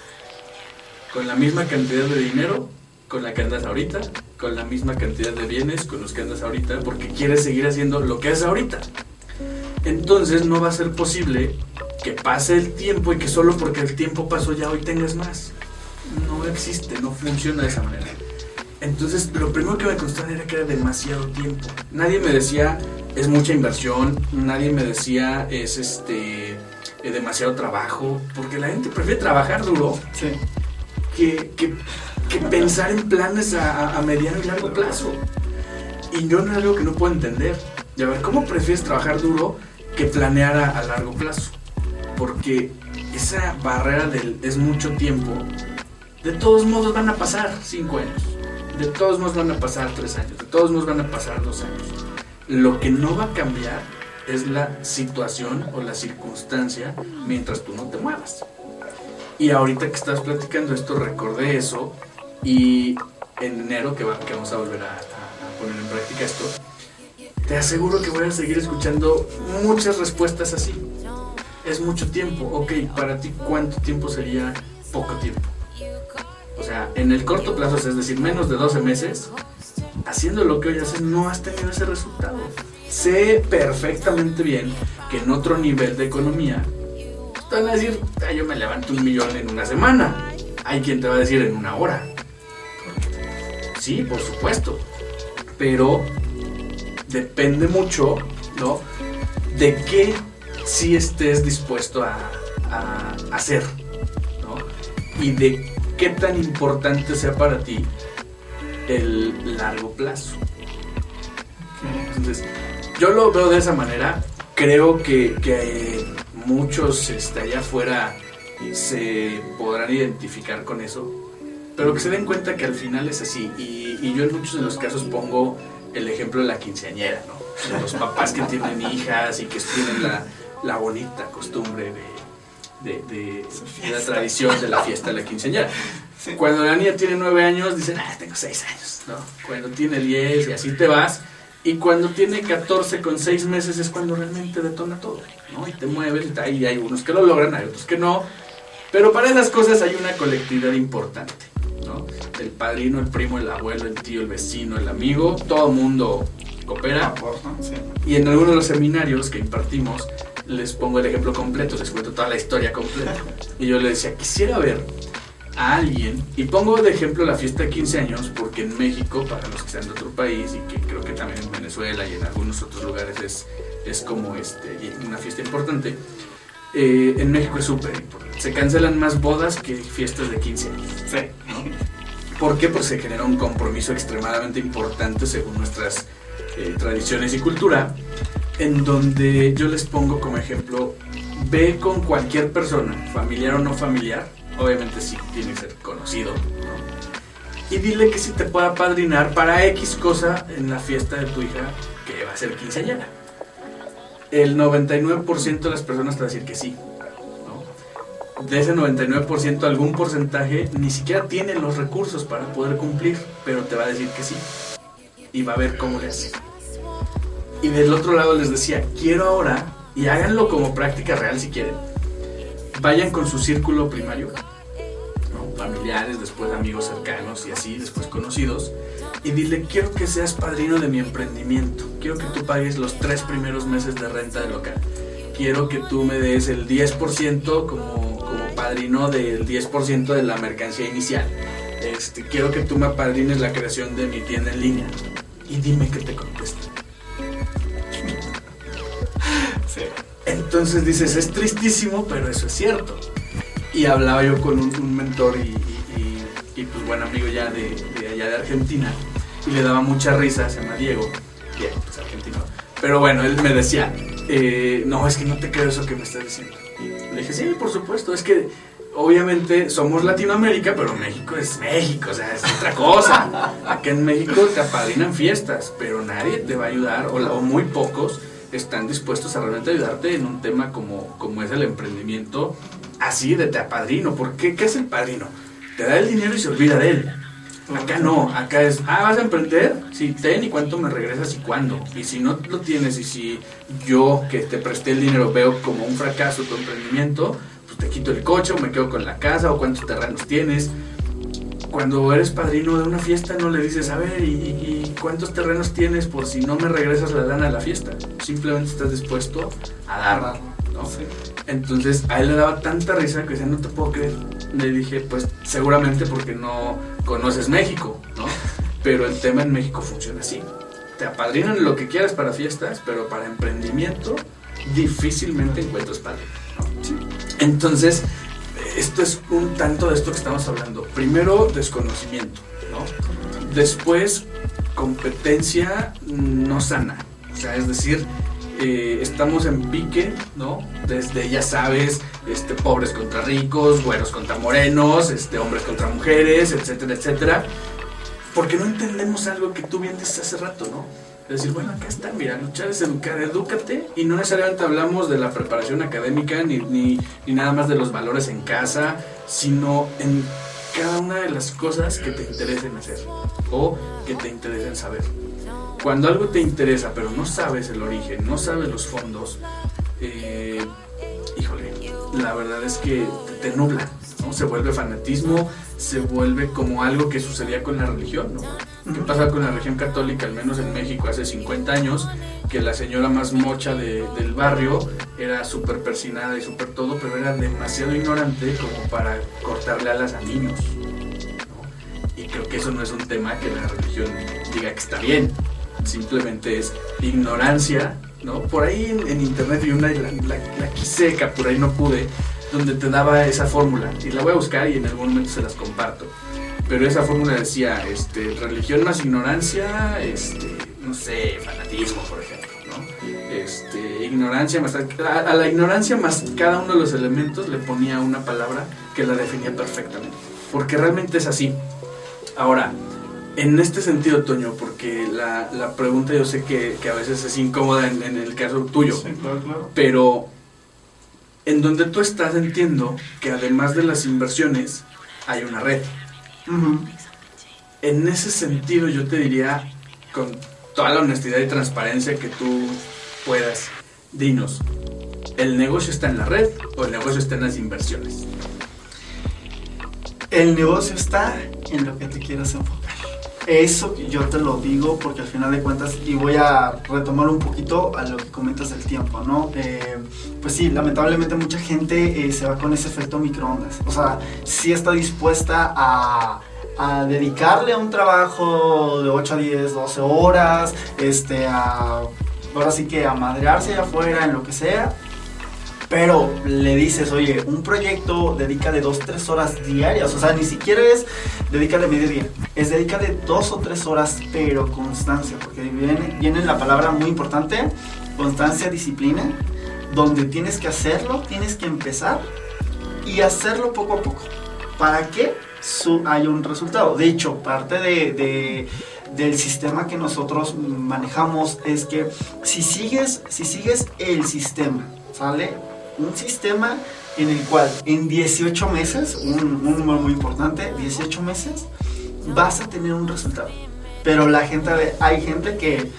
Con la misma cantidad de dinero con la que andas ahorita, con la misma cantidad de bienes con los que andas ahorita, porque quieres seguir haciendo lo que haces ahorita. Entonces no va a ser posible que pase el tiempo y que solo porque el tiempo pasó ya hoy tengas más. No existe, no funciona de esa manera. Entonces, lo primero que me constaba era que era demasiado tiempo. Nadie me decía, es mucha inversión, nadie me decía, es este, eh, demasiado trabajo, porque la gente prefiere trabajar duro Sí. que, que- que pensar en planes a, a- mediano y largo plazo. Y yo no es algo que no puedo entender. Y a ver, ¿cómo prefieres trabajar duro que planear a, a largo plazo? Porque esa barrera del es mucho tiempo, de todos modos van a pasar cinco años. De todos modos van a pasar tres años. De todos modos van a pasar dos años. Lo que no va a cambiar es la situación o la circunstancia mientras tú no te muevas. Y ahorita que estás platicando esto, recordé eso y en enero, que, va- que vamos a volver a, a- poner en práctica esto, te aseguro que voy a seguir escuchando muchas respuestas así. Es mucho tiempo. Ok, para ti, ¿cuánto tiempo sería poco tiempo? O sea, en el corto plazo, es decir, menos de 12 meses, haciendo lo que hoy haces, no has tenido ese resultado. Sé perfectamente bien que en otro nivel de economía te van a decir, "Ah, yo me levanto un millón en una semana. Hay quien te va a decir en una hora. Sí, por supuesto. Pero depende mucho, ¿no? De qué sí estés dispuesto a, hacer, ¿no? Y de qué tan importante sea para ti el largo plazo. Entonces, yo lo veo de esa manera. Creo que, que, eh, muchos este, allá afuera se podrán identificar con eso, pero que se den cuenta que al final es así. Y, y yo en muchos de los casos pongo el ejemplo de la quinceañera, ¿no? De los papás que tienen hijas y que tienen la, la bonita costumbre de, de, de- de la tradición de la fiesta de la quinceañera. Sí. Cuando la niña tiene nueve años, dicen, ah, tengo seis años, ¿no? Cuando tiene diez y así te vas. Y cuando tiene 14 con 6 meses es cuando realmente detona todo, ¿no? Y te mueves y tal, y hay unos que lo logran, hay otros que no. Pero para esas cosas hay una colectividad importante, ¿no? El padrino, el primo, el abuelo, el tío, el vecino, el amigo, todo mundo coopera. Sí. Y en algunos de los seminarios que impartimos, les pongo el ejemplo completo, les cuento toda la historia completa. Y yo le decía, quisiera ver a alguien, y pongo de ejemplo la fiesta de 15 años, porque en México, para los que sean de otro país, y que creo que también en Venezuela y en algunos otros lugares es, es como este, una fiesta importante, eh, en México es súper importante. Se cancelan más bodas que fiestas de 15 años. Sí. ¿no? ¿Por qué? Porque se genera un compromiso extremadamente importante según nuestras eh, tradiciones y cultura, en donde yo les pongo como ejemplo, ve con cualquier persona, familiar o no familiar, obviamente sí tiene que ser conocido, ¿no? y dile que si te pueda padrinar para X cosa en la fiesta de tu hija que va a ser quinceañera. El 99% de las personas te va a decir que sí. ¿no? De ese 99%, algún porcentaje ni siquiera tiene los recursos para poder cumplir, pero te va a decir que sí. Y va a ver cómo le hace. Y del otro lado les decía, quiero ahora, y háganlo como práctica real si quieren, vayan con su círculo primario, ¿no? familiares, después amigos cercanos y así, después conocidos, y dile, quiero que seas padrino de mi emprendimiento, quiero que tú pagues los tres primeros meses de renta del local, quiero que tú me des el 10% como, como padrino del 10% de la mercancía inicial, este, quiero que tú me apadrines la creación de mi tienda en línea, y dime qué te contesta. Sí. Entonces dices, es tristísimo, pero eso es cierto. Y hablaba yo con un, un mentor y, y- y- y, pues buen amigo ya de de Argentina. Y le daba mucha risa, se llama Diego. Diego, pues argentino. Pero bueno, él me decía, eh, no, es que no te creo eso que me estás diciendo. Le dije, sí, por supuesto, es que obviamente somos Latinoamérica, pero México es México, o sea, es otra cosa. Acá en México te apadrinan fiestas, pero nadie te va a ayudar, o, o muy pocos están dispuestos a realmente ayudarte en un tema como, como es el emprendimiento, así de te apadrino. ¿Por qué? ¿Qué es el padrino? Te da el dinero y se olvida de él. Acá no, acá es, ah, vas a emprender, sí, ten y cuánto me regresas y cuándo. Y si no lo tienes y si yo que te presté el dinero veo como un fracaso tu emprendimiento, pues te quito el coche o me quedo con la casa o cuántos terrenos tienes. Cuando eres padrino de una fiesta no le dices, a ver, ¿y, y cuántos terrenos tienes por si no me regresas la lana a la fiesta? Simplemente estás dispuesto a dar, ¿no? Sí. Entonces a él le daba tanta risa que decía, no te puedo creer. Le dije, pues seguramente porque no conoces México, ¿no? Pero el tema en México funciona así. Te apadrinan lo que quieras para fiestas, pero para emprendimiento difícilmente encuentras ¿no? Entonces, esto es un tanto de esto que estamos hablando. Primero, desconocimiento, ¿no? Después, competencia no sana. O sea, es decir, eh, estamos en pique, ¿no? Desde, ya sabes, este, pobres contra ricos, güeros contra morenos, este, hombres contra mujeres, etcétera, etcétera. Porque no entendemos algo que tú bien dices hace rato, ¿no? Es decir, bueno, acá está, mira, luchar es educar, edúcate y no necesariamente hablamos de la preparación académica ni, ni, ni nada más de los valores en casa, sino en cada una de las cosas que te interesen hacer o que te interesen saber. Cuando algo te interesa pero no sabes el origen, no sabes los fondos, eh, híjole, la verdad es que te, te nubla, ¿no? Se vuelve fanatismo, se vuelve como algo que sucedía con la religión, ¿no? ¿Qué pasa con la religión católica, al menos en México hace 50 años? Que la señora más mocha de- del barrio era súper persinada y súper todo, pero era demasiado ignorante como para cortarle alas a niños. Y creo que eso no es un tema que la religión diga que está bien, simplemente es ignorancia, ¿no? Por ahí en, internet vi una, y la, la, la quise capturar y no pude, donde te daba esa fórmula, y la voy a buscar y en algún momento se las comparto. Pero esa fórmula decía, este, religión más ignorancia, este, no sé, fanatismo, por ejemplo, ¿no? Este, ignorancia más... A la ignorancia más cada uno de los elementos le ponía una palabra que la definía perfectamente. Porque realmente es así. Ahora, en este sentido, Toño, porque la, la pregunta yo sé que, que a veces es incómoda en, en el caso tuyo, Sí, claro, claro. pero en donde tú estás entiendo que además de las inversiones hay una red. En ese sentido yo te diría, con toda la honestidad y transparencia que tú puedas, dinos, ¿el negocio está en la red o el negocio está en las inversiones? El negocio está en lo que te quieras enfocar. Eso yo te lo digo porque al final de cuentas, y voy a retomar un poquito a lo que comentas del tiempo, ¿no? Eh, pues sí, lamentablemente mucha gente eh, se va con ese efecto microondas. O sea, sí está dispuesta a, a dedicarle a un trabajo de 8 a 10, 12 horas, este, a, ahora sí que a madrearse allá afuera en lo que sea, pero le dices, oye, un proyecto dedícale dos, tres horas diarias. O sea, ni siquiera es dedícale medio día. Es dedícale dos o tres horas, pero constancia. Porque viene, la palabra muy importante, constancia, disciplina. Donde tienes que hacerlo, tienes que empezar y hacerlo poco a poco. ¿Para que haya un resultado? De hecho, parte de, de del sistema que nosotros manejamos es que si sigues, si sigues el sistema, ¿sale? Un sistema en el cual en 18 meses, un, un número muy importante, 18 meses, vas a tener un resultado. Pero la gente, hay gente que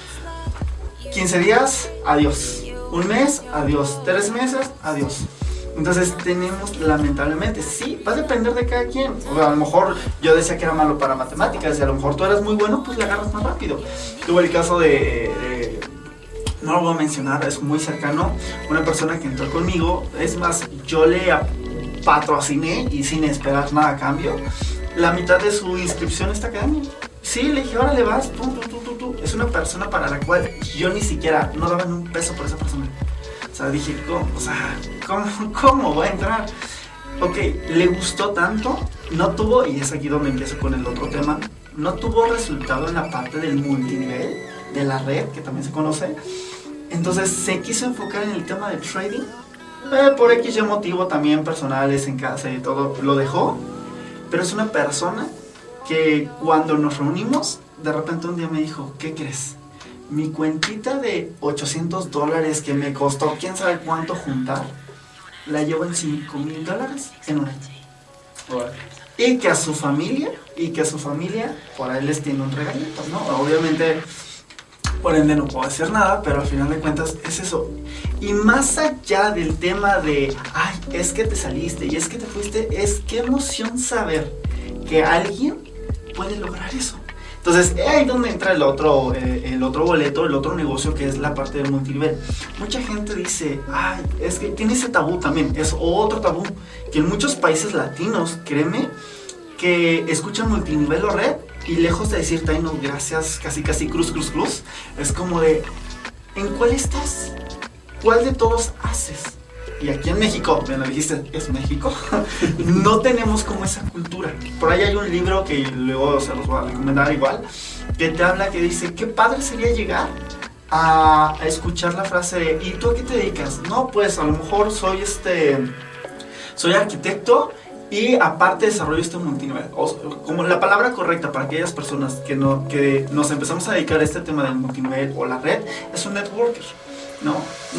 15 días, adiós. Un mes, adiós. Tres meses, adiós. Entonces tenemos, lamentablemente, sí, va a depender de cada quien. O a lo mejor yo decía que era malo para matemáticas y a lo mejor tú eras muy bueno, pues le agarras más rápido. Tuve el caso de, de- no lo voy a mencionar, es muy cercano, una persona que entró conmigo, es más, yo le patrociné y sin esperar nada a cambio, la mitad de su inscripción a esta academia. Sí, le dije, órale vas, tú. Es una persona para la cual yo ni siquiera, no daba ni un peso por esa persona. O sea, dije, ¿cómo? ¿cómo, cómo va a entrar? Ok, le gustó tanto, no tuvo, y es aquí donde empiezo con el otro tema, no tuvo resultado en la parte del multinivel, de la red, que también se conoce. Entonces se quiso enfocar en el tema del trading. Eh, por X motivo también personales en casa y todo, lo dejó. Pero es una persona que cuando nos reunimos, de repente un día me dijo, ¿qué crees? Mi cuentita de 800 dólares que me costó quién sabe cuánto juntar, la llevo en 5 mil dólares en un año. Y que a su familia, y que a su familia, por ahí les tiene un regalito, ¿no? Obviamente, por ende no puedo hacer nada, pero al final de cuentas es eso. Y más allá del tema de, ay, es que te saliste y es que te fuiste, es qué emoción saber que alguien puede lograr eso. Entonces, es ahí donde entra el otro, eh, el otro boleto, el otro negocio que es la parte del multinivel. Mucha gente dice, ay, es que tiene ese tabú también, es otro tabú, que en muchos países latinos, créeme, que escuchan multinivel o red y lejos de decirte, ay no, gracias, casi casi cruz, cruz, cruz, es como de, ¿en cuál estás? ¿Cuál de todos haces? Y aquí en México, me lo dijiste, es México, no tenemos como esa cultura. Por ahí hay un libro que luego se los voy a recomendar igual, que te habla que dice, qué padre sería llegar a, escuchar la frase de, ¿y tú a qué te dedicas? No, pues a lo mejor soy este, soy arquitecto y aparte desarrollo este multinivel. O, como la palabra correcta para aquellas personas que, no, que nos empezamos a dedicar a este tema del multinivel o la red es un networker. ¿no?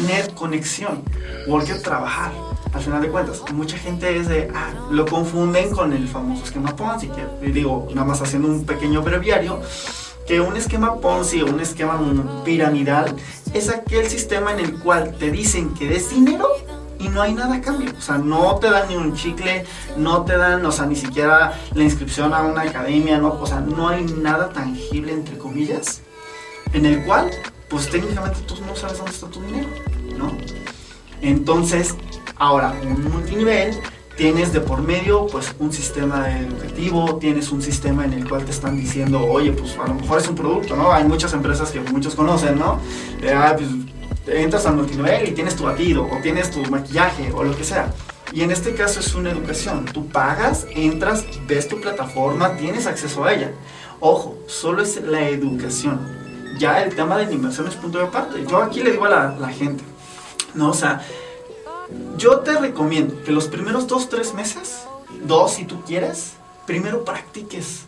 Net conexión, worker trabajar. Al final de cuentas, mucha gente es de, ah, lo confunden con el famoso esquema Ponzi, que digo, nada más haciendo un pequeño breviario, que un esquema Ponzi o un esquema piramidal es aquel sistema en el cual te dicen que des dinero y no hay nada a cambio. O sea, no te dan ni un chicle, no te dan, o sea, ni siquiera la inscripción a una academia, no, o sea, no hay nada tangible, entre comillas, en el cual pues técnicamente tú no sabes dónde está tu dinero, ¿no? Entonces, ahora, un multinivel, tienes de por medio, pues, un sistema educativo, tienes un sistema en el cual te están diciendo, oye, pues, a lo mejor es un producto, ¿no? Hay muchas empresas que muchos conocen, ¿no? Ah, pues, entras al multinivel y tienes tu batido, o tienes tu maquillaje, o lo que sea. Y en este caso es una educación. Tú pagas, entras, ves tu plataforma, tienes acceso a ella. Ojo, solo es la educación ya el tema de la inversión es punto de aparte. Yo aquí le digo a la, gente, no, o sea, yo te recomiendo que los primeros dos, tres meses, dos si tú quieres, primero practiques.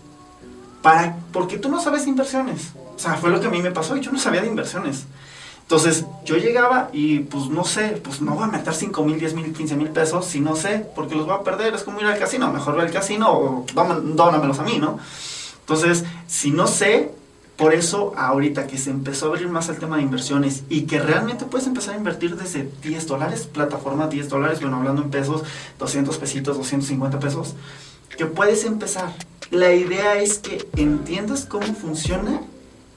Para, porque tú no sabes inversiones. O sea, fue lo que a mí me pasó y yo no sabía de inversiones. Entonces, yo llegaba y pues no sé, pues no voy a meter 5 mil, 10 mil, 15 mil pesos si no sé, porque los voy a perder. Es como ir al casino, mejor ve al casino o dónamelos a mí, ¿no? Entonces, si no sé, por eso ahorita que se empezó a abrir más el tema de inversiones y que realmente puedes empezar a invertir desde 10 dólares, plataforma 10 dólares, bueno, hablando en pesos, 200 pesitos, 250 pesos, que puedes empezar. La idea es que entiendas cómo funciona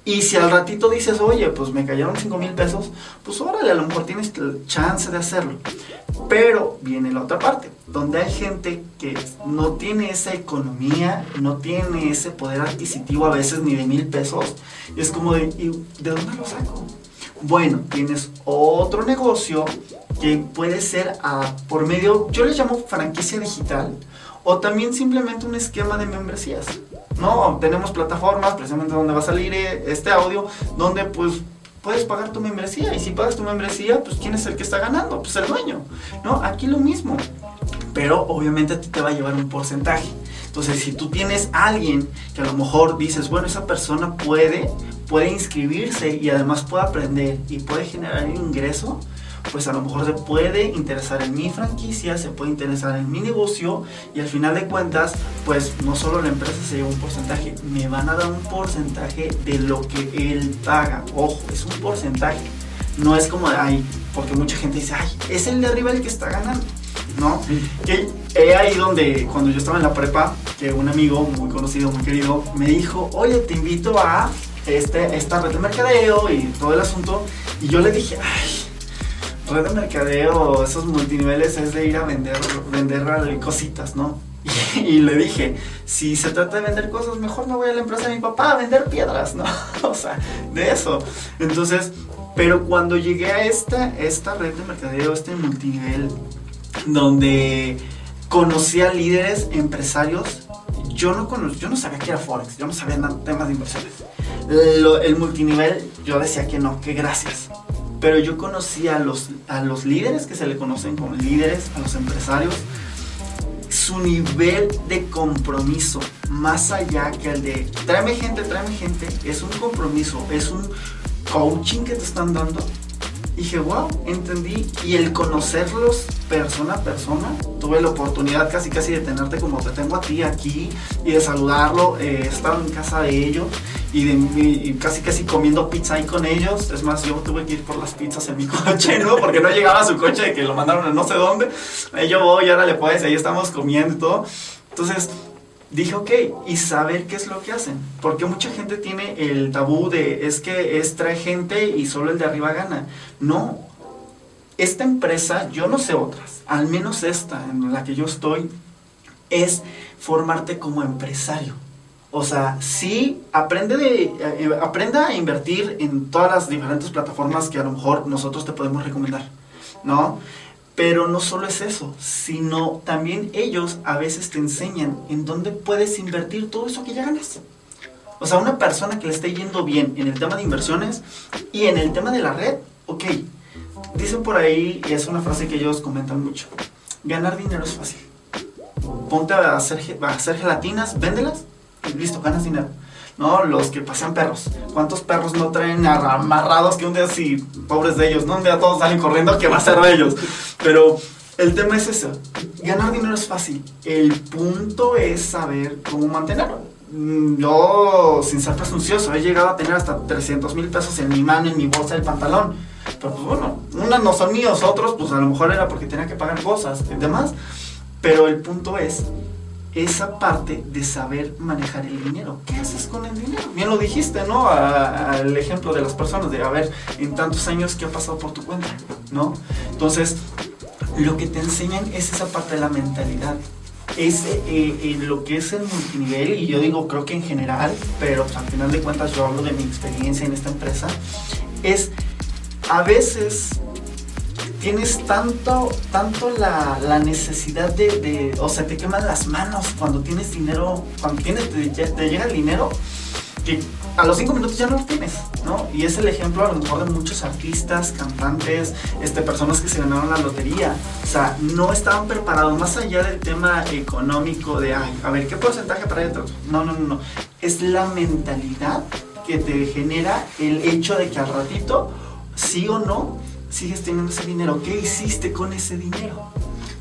y si al ratito dices, oye, pues me cayeron 5 mil pesos, pues órale, a lo mejor tienes chance de hacerlo. Pero viene la otra parte, donde hay gente que no tiene esa economía, no tiene ese poder adquisitivo a veces ni de mil pesos. Y es como de, ¿y ¿de dónde lo saco? Bueno, tienes otro negocio que puede ser a, por medio, yo le llamo franquicia digital, o también simplemente un esquema de membresías. No, tenemos plataformas, precisamente donde va a salir este audio, donde pues puedes pagar tu membresía y si pagas tu membresía, pues ¿quién es el que está ganando? Pues el dueño, ¿no? Aquí lo mismo, pero obviamente a ti te va a llevar un porcentaje. Entonces, si tú tienes alguien que a lo mejor dices, bueno, esa persona puede, puede inscribirse y además puede aprender y puede generar ingreso, pues a lo mejor se puede interesar en mi franquicia, se puede interesar en mi negocio y al final de cuentas, pues no solo la empresa se lleva un porcentaje, me van a dar un porcentaje de lo que él paga. Ojo, es un porcentaje. No es como, ay, porque mucha gente dice, ay, es el de arriba el que está ganando. ¿no? Que he ahí donde, cuando yo estaba en la prepa, que un amigo muy conocido, muy querido, me dijo, oye, te invito a este, esta red de mercadeo y todo el asunto. Y yo le dije, ay, red de mercadeo, esos multiniveles es de ir a vender, vender cositas, ¿no? Y, le dije, si se trata de vender cosas, mejor me voy a la empresa de mi papá a vender piedras, ¿no? o sea, de eso. Entonces, pero cuando llegué a esta, esta red de mercadeo, este multinivel, donde conocí a líderes empresarios, yo no, conocí, yo no sabía que era Forex, yo no sabía nada temas de inversiones. el multinivel, yo decía que no, que gracias. Pero yo conocí a los, a los líderes que se le conocen como líderes, a los empresarios, su nivel de compromiso, más allá que el de tráeme gente, tráeme gente, es un compromiso, es un coaching que te están dando. Y dije, wow, entendí. Y el conocerlos persona a persona, tuve la oportunidad casi casi de tenerte como te tengo a ti aquí y de saludarlo. Eh, he estado en casa de ellos y, de, casi casi comiendo pizza ahí con ellos. Es más, yo tuve que ir por las pizzas en mi coche, ¿no? Porque no llegaba a su coche, que lo mandaron a no sé dónde. Ahí yo voy, ahora le puedes, ahí estamos comiendo y todo. Entonces, dije, ok, y saber qué es lo que hacen. Porque mucha gente tiene el tabú de es que es trae gente y solo el de arriba gana. No. Esta empresa, yo no sé otras, al menos esta en la que yo estoy, es formarte como empresario. O sea, sí, aprende de, eh, aprenda a invertir en todas las diferentes plataformas que a lo mejor nosotros te podemos recomendar, ¿no? Pero no solo es eso, sino también ellos a veces te enseñan en dónde puedes invertir todo eso que ya ganas. O sea, una persona que le esté yendo bien en el tema de inversiones y en el tema de la red, ok, dicen por ahí, y es una frase que ellos comentan mucho, ganar dinero es fácil. Ponte a hacer, a hacer gelatinas, véndelas listo, ganas dinero. ¿No? Los que pasean perros. ¿Cuántos perros no traen amarrados que un día sí, pobres de ellos, ¿no? Un día todos salen corriendo, que va a ser de ellos? Pero el tema es eso. Ganar dinero es fácil. El punto es saber cómo mantenerlo. Mm, yo, sin ser presuncioso, he llegado a tener hasta 300 mil pesos en mi mano, en mi bolsa del pantalón. Pero pues bueno, unas no son míos, otros pues a lo mejor era porque tenía que pagar cosas y demás. Pero el punto es esa parte de saber manejar el dinero. ¿Qué haces con el dinero? Bien lo dijiste, ¿no? Al ejemplo de las personas, de a ver, en tantos años, ¿qué ha pasado por tu cuenta? ¿No? Entonces, lo que te enseñan es esa parte de la mentalidad. Es eh, eh, lo que es el multinivel, y yo digo, creo que en general, pero al final de cuentas yo hablo de mi experiencia en esta empresa, es a veces tienes tanto, tanto la, la necesidad de, o sea, te queman las manos cuando tienes dinero, cuando tienes, te, llega el dinero, que a los cinco minutos ya no lo tienes, ¿no? Y es el ejemplo a lo mejor de muchos artistas, cantantes, este, personas que se ganaron la lotería. O sea, no estaban preparados más allá del tema económico de, ay, a ver, ¿qué porcentaje para otro? No, no, no, no. Es la mentalidad que te genera el hecho de que al ratito, sí o no, sigues teniendo ese dinero. ¿Qué hiciste con ese dinero?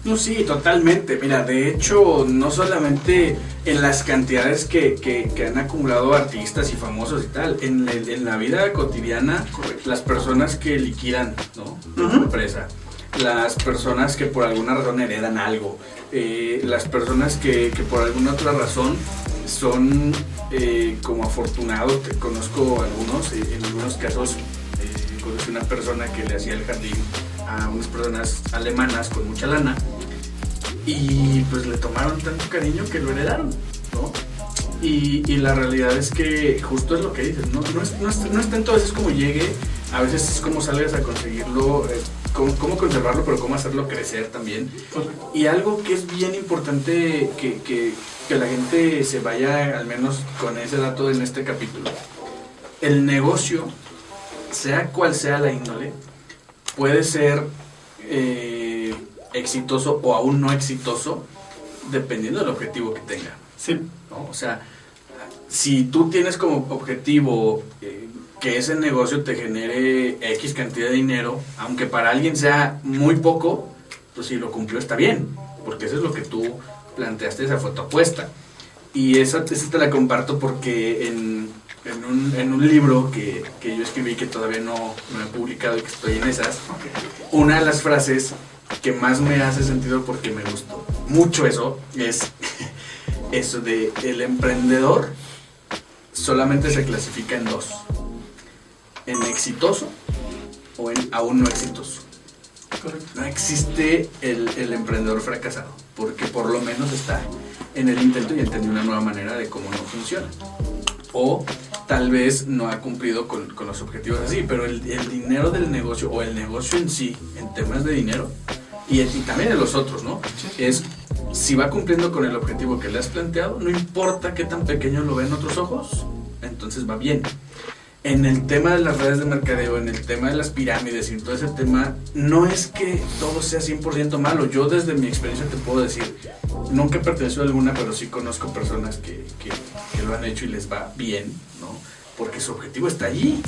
No, sí, totalmente. Mira, de hecho, no solamente en las cantidades que, que, han acumulado artistas y famosos y tal, en, en la vida cotidiana, las personas que liquidan, ¿no? Una empresa, las personas que por alguna razón heredan algo, eh, las personas que, que, por alguna otra razón son eh, como afortunados, que conozco algunos, eh, en algunos casos una persona que le hacía el jardín a unas personas alemanas con mucha lana y pues le tomaron tanto cariño que lo heredaron. Y, y la realidad es que justo es lo que dices, ¿no? No es, no es, no es tanto a veces como llegue, a veces es como salgas a conseguirlo, eh, cómo, cómo, conservarlo, pero cómo hacerlo crecer también. Y algo que es bien importante que, que, que la gente se vaya al menos con ese dato en este capítulo. El negocio sea cual sea la índole, puede ser eh, exitoso o aún no exitoso dependiendo del objetivo que tenga. Sí. O sea, si tú tienes como objetivo eh, que ese negocio te genere X cantidad de dinero, aunque para alguien sea muy poco, pues si lo cumplió está bien, porque eso es lo que tú planteaste, esa foto apuesta. Y esa, esa te la comparto porque en, en un, en un libro que, que, yo escribí que todavía no, no, he publicado y que estoy en esas, una de las frases que más me hace sentido porque me gustó mucho eso es eso de el emprendedor solamente se clasifica en dos, en exitoso o en aún no exitoso. No existe el, el emprendedor fracasado, porque por lo menos está en el intento y entendió una nueva manera de cómo no funciona. O tal vez no ha cumplido con, con los objetivos así, pero el, el dinero del negocio o el negocio en sí, en temas de dinero, y, y también en los otros, ¿no? Es si va cumpliendo con el objetivo que le has planteado, no importa qué tan pequeño lo ven otros ojos, entonces va bien. En el tema de las redes de mercadeo, en el tema de las pirámides y en todo ese tema, no es que todo sea 100% malo. Yo desde mi experiencia te puedo decir, nunca he pertenecido a alguna, pero sí conozco personas que, que, que lo han hecho y les va bien, ¿no? Porque su objetivo está allí,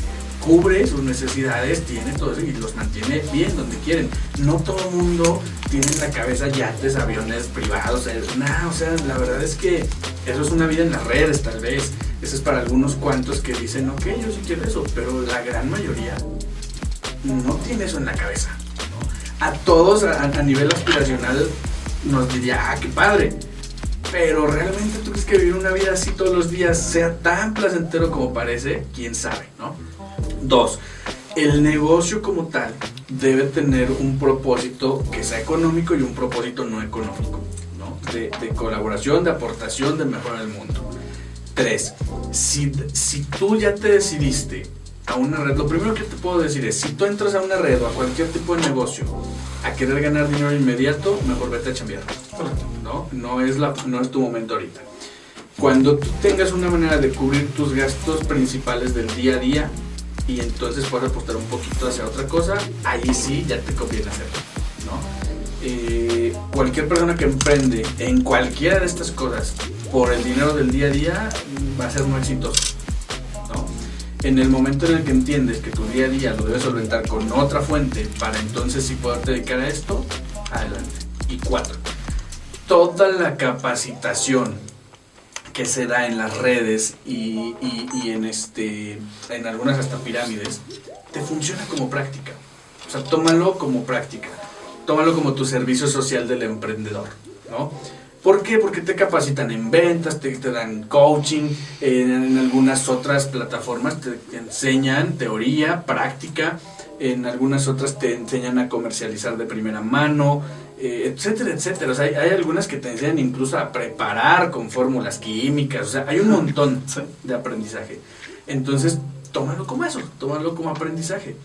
cubre sus necesidades, tiene todo eso y los mantiene bien donde quieren. No todo mundo tiene en la cabeza yates, aviones privados, eh, nada, o sea, la verdad es que eso es una vida en las redes tal vez. Eso es para algunos cuantos que dicen, ok, yo sí quiero eso, pero la gran mayoría no tiene eso en la cabeza. A todos a nivel aspiracional nos diría, ah, qué padre. Pero realmente tú crees que vivir una vida así todos los días sea tan placentero como parece, quién sabe, ¿no? Dos, el negocio como tal debe tener un propósito que sea económico y un propósito no económico, ¿no? De, colaboración, de aportación, de mejorar el mundo. Tres, si, si tú ya te decidiste a una red, lo primero que te puedo decir es, si tú entras a una red o a cualquier tipo de negocio a querer ganar dinero inmediato, mejor vete a chambear. ¿no? No es, la, no es tu momento ahorita. Cuando tú tengas una manera de cubrir tus gastos principales del día a día y entonces puedes apostar un poquito hacia otra cosa, ahí sí ya te conviene hacerlo. Eh, cualquier persona que emprende en cualquiera de estas cosas por el dinero del día a día va a ser muy exitoso. En el momento en el que entiendes que tu día a día lo debes solventar con otra fuente para entonces sí poderte dedicar a esto, adelante. Y cuatro, toda la capacitación que se da en las redes y, y, y, en, este, en algunas hasta pirámides, te funciona como práctica. O sea, tómalo como práctica. Tómalo como tu servicio social del emprendedor, ¿no? ¿Por qué? Porque te capacitan en ventas, te, te dan coaching, en, en, algunas otras plataformas te enseñan teoría, práctica, en algunas otras te enseñan a comercializar de primera mano, eh, etcétera, etcétera. O sea, hay, hay, algunas que te enseñan incluso a preparar con fórmulas químicas, o sea, hay un montón de aprendizaje. Entonces, tómalo como eso, tómalo como aprendizaje.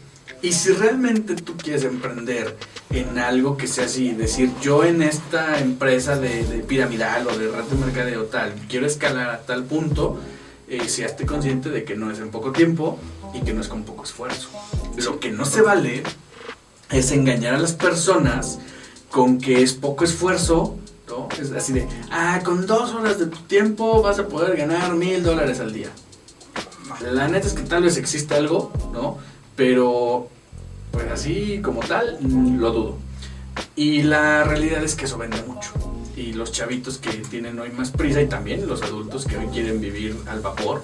Y si realmente tú quieres emprender en algo que sea así, decir yo en esta empresa de, de piramidal o de red de mercadeo tal, quiero escalar a tal punto, eh, seaste consciente de que no es en poco tiempo y que no es con poco esfuerzo. Lo que no se vale es engañar a las personas con que es poco esfuerzo, ¿no? Es así de, ah, con dos horas de tu tiempo vas a poder ganar mil dólares al día. La neta es que tal vez existe algo, ¿no? Pero, pues así como tal, lo dudo. Y la realidad es que eso vende mucho. Y los chavitos que tienen hoy más prisa y también los adultos que hoy quieren vivir al vapor,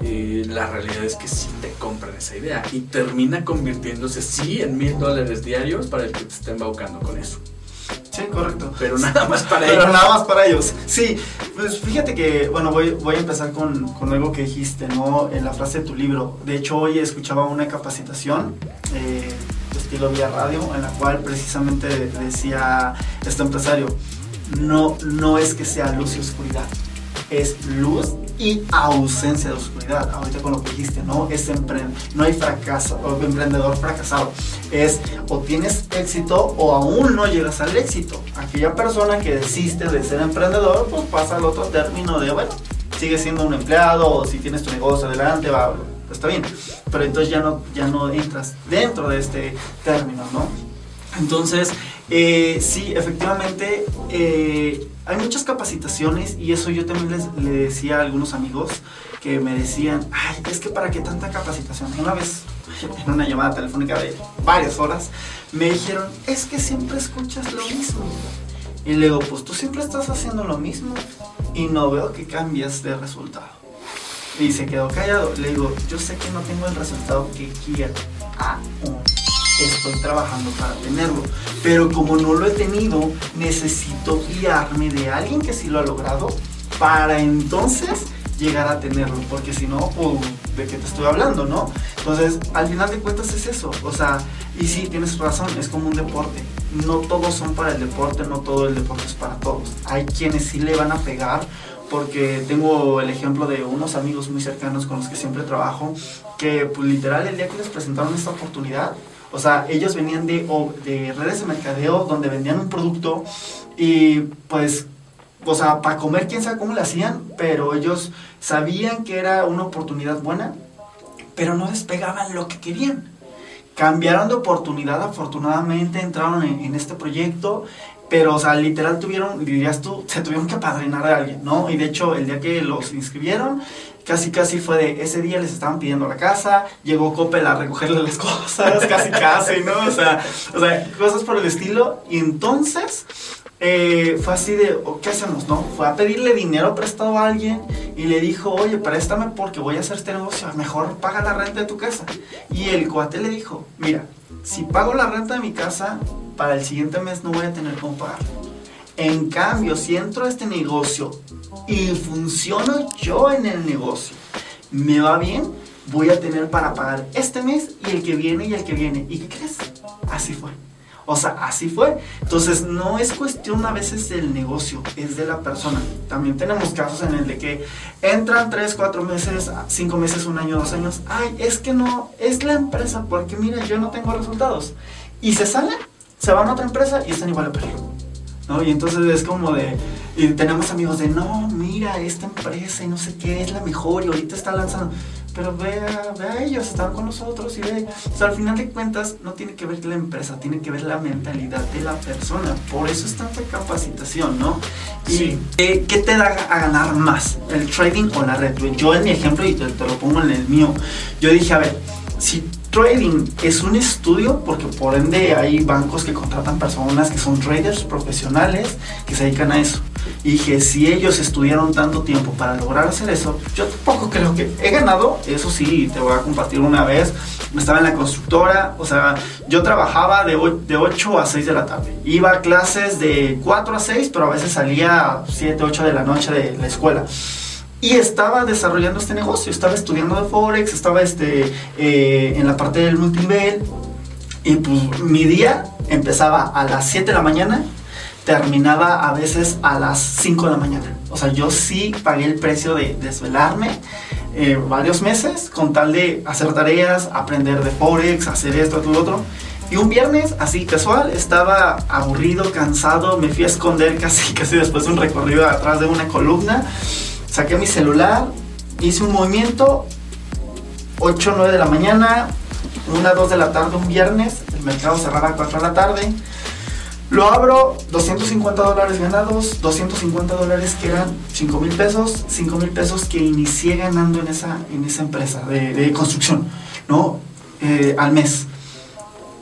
eh, la realidad es que sí te compran esa idea y termina convirtiéndose sí en mil dólares diarios para el que te esté embaucando con eso. Sí, correcto. Pero nada más para Pero ellos. nada más para ellos. Sí, pues fíjate que, bueno, voy, voy a empezar con, con algo que dijiste, ¿no? En la frase de tu libro. De hecho, hoy escuchaba una capacitación, eh, estilo vía radio, en la cual precisamente decía este empresario, no, no es que sea luz y oscuridad, es luz y ausencia de oscuridad. Ahorita con lo que dijiste, ¿no? Es no hay fracaso, emprendedor fracasado. Es o tienes éxito o aún no llegas al éxito. Aquella persona que desiste de ser emprendedor, pues pasa al otro término de, bueno, sigue siendo un empleado o si tienes tu negocio adelante, va, está bien. Pero entonces ya no, ya no entras dentro de este término, ¿no? Entonces, eh, sí, efectivamente, eh, hay muchas capacitaciones y eso yo también les, le decía a algunos amigos que me decían, ay, es que para qué tanta capacitación. Una vez, en una llamada telefónica de varias horas, me dijeron, es que siempre escuchas lo mismo. Y le digo, pues tú siempre estás haciendo lo mismo y no veo que cambias de resultado. Y se quedó callado. Le digo, yo sé que no tengo el resultado que quiero aún. Es estoy trabajando para tenerlo. Pero como no lo he tenido, necesito guiarme de alguien que sí lo ha logrado para entonces llegar a tenerlo, porque si no, pues, ¿de qué te estoy hablando, no? Entonces, al final de cuentas es eso, o sea, y sí, tienes razón, es como un deporte. No todos son para el deporte, no todo el deporte es para todos. Hay quienes sí le van a pegar, porque tengo el ejemplo de unos amigos muy cercanos con los que siempre trabajo, que pues, literal el día que les presentaron esta oportunidad, o sea, ellos venían de, de redes de mercadeo donde vendían un producto y pues o sea, para comer, quién sabe cómo lo hacían, pero ellos sabían que era una oportunidad buena, pero no despegaban lo que querían. Cambiaron de oportunidad, afortunadamente entraron en, este proyecto, pero, o sea, literal tuvieron, dirías tú, se tuvieron que apadrinar a alguien, ¿no? Y de hecho, el día que los inscribieron, casi casi fue de ese día les estaban pidiendo la casa, llegó Coppel a recogerle las cosas, casi casi, ¿no? O sea, cosas por el estilo. Y entonces eh, fue así de, ¿qué hacemos? No? Fue a pedirle dinero prestado a alguien y le dijo, oye, préstame porque voy a hacer este negocio, mejor paga la renta de tu casa. Y el cuate le dijo, mira, si pago la renta de mi casa, para el siguiente mes no voy a tener cómo pagar. En cambio, si entro a este negocio y funciono yo en el negocio, me va bien, voy a tener para pagar este mes y el que viene y el que viene. ¿Y qué crees? Así fue. O sea, así fue. Entonces, no es cuestión a veces del negocio, es de la persona. También tenemos casos en el de que entran 3, 4 meses, 5 meses, un año, dos años. Ay, es que no, es la empresa, porque mira, yo no tengo resultados. Y se salen, se van a otra empresa y están igual a perro. ¿No? Y entonces es como de, y tenemos amigos de, no, mira, esta empresa y no sé qué es la mejor y ahorita está lanzando pero ve a, ellos, están con nosotros y ve. O sea, al final de cuentas no tiene que ver la empresa, tiene que ver la mentalidad de la persona. Por eso es tanta capacitación, ¿no? Y ¿qué te da a ganar más? ¿El trading o la red? Yo en mi ejemplo, y te, te lo pongo en el mío, yo dije, a ver, si trading es un estudio, porque por ende hay bancos que contratan personas que son traders profesionales que se dedican a eso. Y dije, si ellos estudiaron tanto tiempo para lograr hacer eso, yo tampoco creo que he ganado. Eso sí, te voy a compartir una vez. Estaba en la constructora, o sea, yo trabajaba de, de 8 a 6 de la tarde. Iba a clases de 4 a 6, pero a veces salía a 7, 8 de la noche de la escuela y estaba desarrollando este negocio, estaba estudiando de Forex, estaba este, eh, en la parte del multinivel y pues mi día empezaba a las 7 de la mañana terminaba a veces a las 5 de la mañana. O sea, yo sí pagué el precio de desvelarme eh, varios meses con tal de hacer tareas, aprender de Forex, hacer esto, todo lo otro. Y un viernes, así casual, estaba aburrido, cansado, me fui a esconder casi, casi después de un recorrido atrás de una columna. Saqué mi celular, hice un movimiento, 8 o 9 de la mañana, 1 2 de la tarde un viernes, el mercado cerraba a 4 de la tarde lo abro, 250 dólares ganados, 250 dólares que eran 5 mil pesos, 5 mil pesos que inicié ganando en esa, en esa empresa de, construcción, ¿no? Eh, al mes.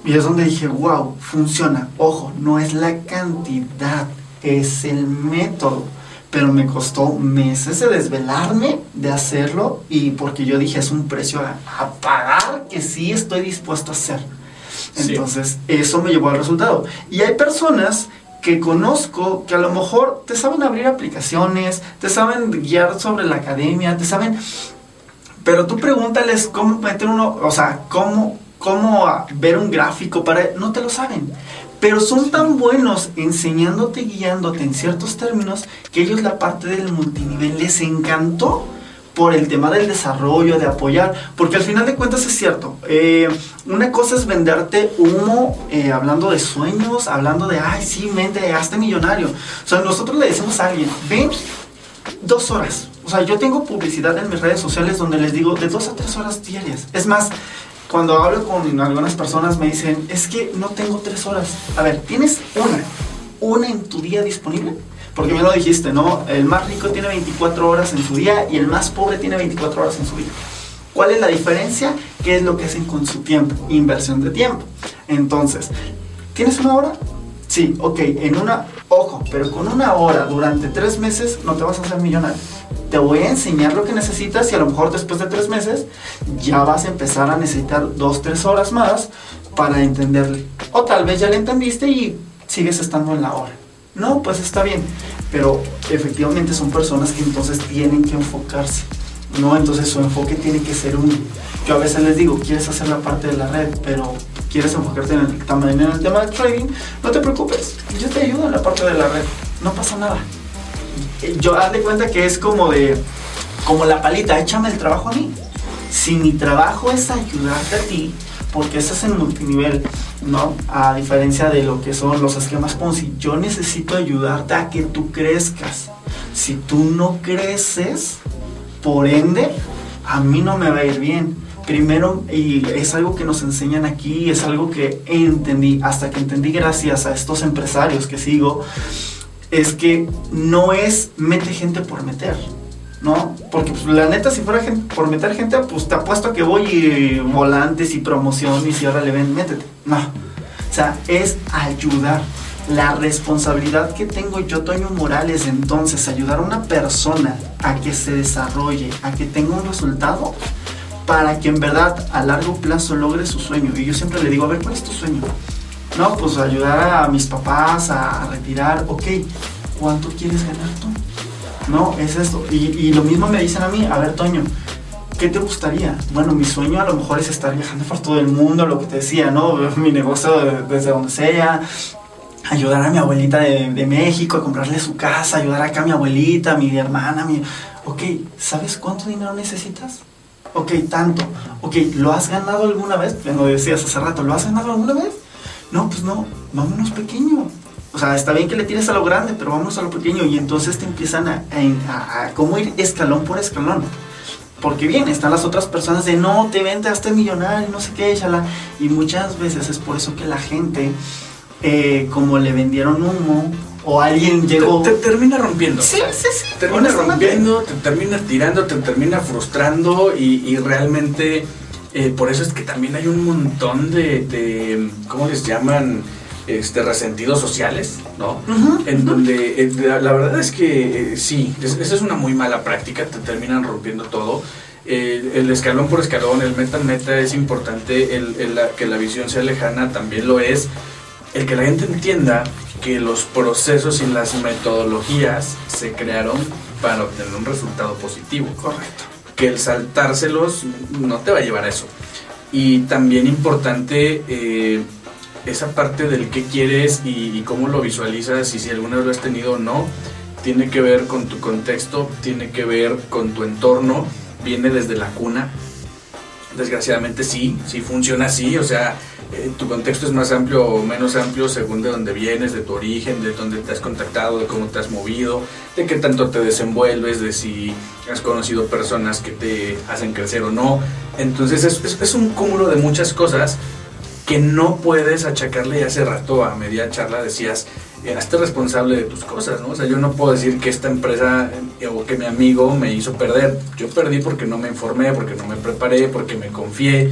Y es donde dije, wow, funciona. Ojo, no es la cantidad, es el método. Pero me costó meses de desvelarme de hacerlo y porque yo dije, es un precio a, a pagar que sí estoy dispuesto a hacer. Entonces, eso me llevó al resultado. Y hay personas que conozco que a lo mejor te saben abrir aplicaciones, te saben guiar sobre la academia, te saben... Pero tú pregúntales cómo meter uno, o sea, cómo, cómo ver un gráfico para... No te lo saben. Pero son tan buenos enseñándote, guiándote en ciertos términos, que ellos la parte del multinivel les encantó por el tema del desarrollo, de apoyar, porque al final de cuentas es cierto, eh, una cosa es venderte humo, eh, hablando de sueños, hablando de, ay, sí, mente, hazte millonario. O sea, nosotros le decimos a alguien, ven dos horas. O sea, yo tengo publicidad en mis redes sociales donde les digo de dos a tres horas diarias. Es más, cuando hablo con algunas personas me dicen, es que no tengo tres horas. A ver, ¿tienes una, una en tu día disponible? Porque me lo dijiste, ¿no? El más rico tiene 24 horas en su día y el más pobre tiene 24 horas en su día. ¿Cuál es la diferencia? ¿Qué es lo que hacen con su tiempo? Inversión de tiempo. Entonces, ¿tienes una hora? Sí, ok, en una, ojo, pero con una hora durante tres meses no te vas a hacer millonario. Te voy a enseñar lo que necesitas y a lo mejor después de tres meses ya vas a empezar a necesitar dos, tres horas más para entenderle. O tal vez ya le entendiste y sigues estando en la hora. No, pues está bien. Pero efectivamente son personas que entonces tienen que enfocarse. ¿no? Entonces su enfoque tiene que ser un... Yo a veces les digo, quieres hacer la parte de la red, pero quieres enfocarte en el, en el tema del trading, no te preocupes, yo te ayudo en la parte de la red, no pasa nada. Yo haz cuenta que es como de, como la palita, échame el trabajo a mí. Si mi trabajo es ayudarte a ti, porque estás en multinivel, ¿no? A diferencia de lo que son los esquemas Ponzi, yo necesito ayudarte a que tú crezcas. Si tú no creces, por ende, a mí no me va a ir bien. Primero, y es algo que nos enseñan aquí, es algo que entendí, hasta que entendí gracias a estos empresarios que sigo, es que no es mete gente por meter, ¿no? Porque pues, la neta, si fuera gente, por meter gente, pues te apuesto que voy y volantes y promoción y si ahora le ven, métete. No. O sea, es ayudar. La responsabilidad que tengo yo, Toño Morales, entonces, ayudar a una persona a que se desarrolle, a que tenga un resultado, para que en verdad a largo plazo logre su sueño. Y yo siempre le digo, a ver, ¿cuál es tu sueño? No, pues ayudar a mis papás a retirar, ok, ¿cuánto quieres ganar tú? No, es esto. Y, lo mismo me dicen a mí, a ver, Toño, ¿qué te gustaría? Bueno, mi sueño a lo mejor es estar viajando por todo el mundo, lo que te decía, ¿no? Mi negocio desde donde sea, ayudar a mi abuelita de, de, México, a comprarle su casa, ayudar acá a mi abuelita, a mi hermana, mi... Ok, ¿sabes cuánto dinero necesitas? Ok, tanto. Ok, ¿lo has ganado alguna vez? Lo decías hace rato, ¿lo has ganado alguna vez? No, pues no, vámonos pequeño o sea, está bien que le tires a lo grande, pero vamos a lo pequeño y entonces te empiezan a, a, cómo ir escalón por escalón. Porque bien, están las otras personas de no, te vente hasta millonario, no sé qué, la Y muchas veces es por eso que la gente, eh, como le vendieron humo, o alguien llegó. Te, termina rompiendo. Sí, sí, sí. Te termina rompiendo, te termina tirando, te termina frustrando y, realmente. Eh, por eso es que también hay un montón de, de ¿cómo les llaman? este, resentidos sociales, ¿no? en donde eh, la, verdad es que eh, sí, esa es una muy mala práctica, te terminan rompiendo todo. el escalón por escalón, el meta meta es importante, el, que la visión sea lejana también lo es. El que la gente entienda que los procesos y las metodologías se crearon para obtener un resultado positivo. Correcto. Que el saltárselos no te va a llevar a eso. Y también importante eh, esa parte del qué quieres y, cómo lo visualizas y si alguna vez lo has tenido o no, tiene que ver con tu contexto, tiene que ver con tu entorno, viene desde la cuna. Desgraciadamente sí, sí funciona así, o sea, eh, tu contexto es más amplio o menos amplio según de dónde vienes, de tu origen, de dónde te has contactado, de cómo te has movido, de qué tanto te desenvuelves, de si has conocido personas que te hacen crecer o no. Entonces es, es un cúmulo de muchas cosas que no puedes achacarle, y hace rato a media charla decías, hazte responsable de tus cosas, ¿no? O sea, yo no puedo decir que esta empresa eh, o que mi amigo me hizo perder. Yo perdí porque no me informé, porque no me preparé, porque me confié,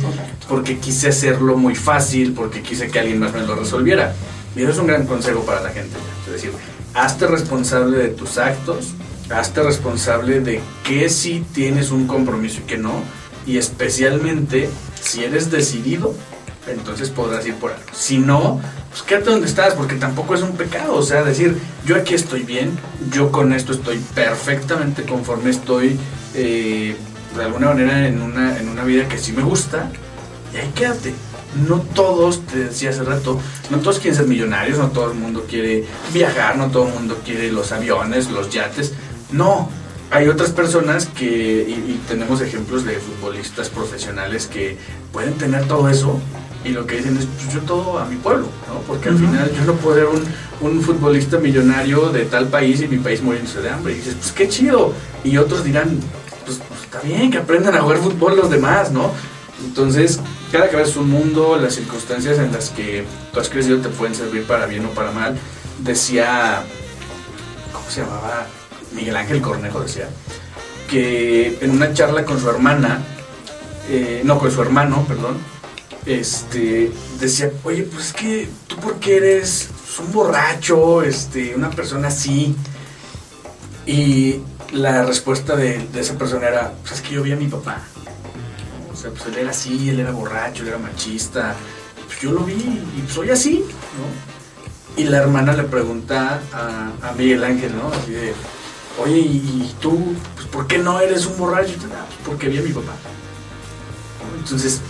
porque quise hacerlo muy fácil, porque quise que alguien más me lo resolviera. Y eso es un gran consejo para la gente. Es decir, hazte responsable de tus actos, hazte responsable de que si tienes un compromiso y que no, y especialmente si eres decidido entonces podrás ir por algo. Si no, pues quédate donde estás, porque tampoco es un pecado. O sea, decir, yo aquí estoy bien, yo con esto estoy perfectamente conforme, estoy eh, de alguna manera en una, en una vida que sí me gusta, y ahí quédate. No todos, te decía hace rato, no todos quieren ser millonarios, no todo el mundo quiere viajar, no todo el mundo quiere los aviones, los yates. No, hay otras personas que, y, tenemos ejemplos de futbolistas profesionales que pueden tener todo eso y lo que dicen es, pues yo todo a mi pueblo, ¿no? Porque al final yo no puedo ser un, un, futbolista millonario de tal país y mi país muriéndose de hambre. Y dices, pues qué chido. Y otros dirán, pues, pues, está bien que aprendan a jugar fútbol los demás, ¿no? Entonces, cada cabeza es un mundo, las circunstancias en las que tú has crecido te pueden servir para bien o para mal. Decía, ¿cómo se llamaba? Miguel Ángel Cornejo decía, que en una charla con su hermana, eh, no, con su hermano, perdón, este, decía, oye, pues es que tú porque eres un borracho, este, una persona así. Y la respuesta de, esa persona era, pues es que yo vi a mi papá. O sea, pues él era así, él era borracho, él era machista. Pues yo lo vi y soy así, ¿no? Y la hermana le pregunta a, a Miguel Ángel, ¿no? Así de, oye, ¿y, tú, pues, por qué no eres un borracho? "Ah, pues, porque vi a mi papá. Entonces,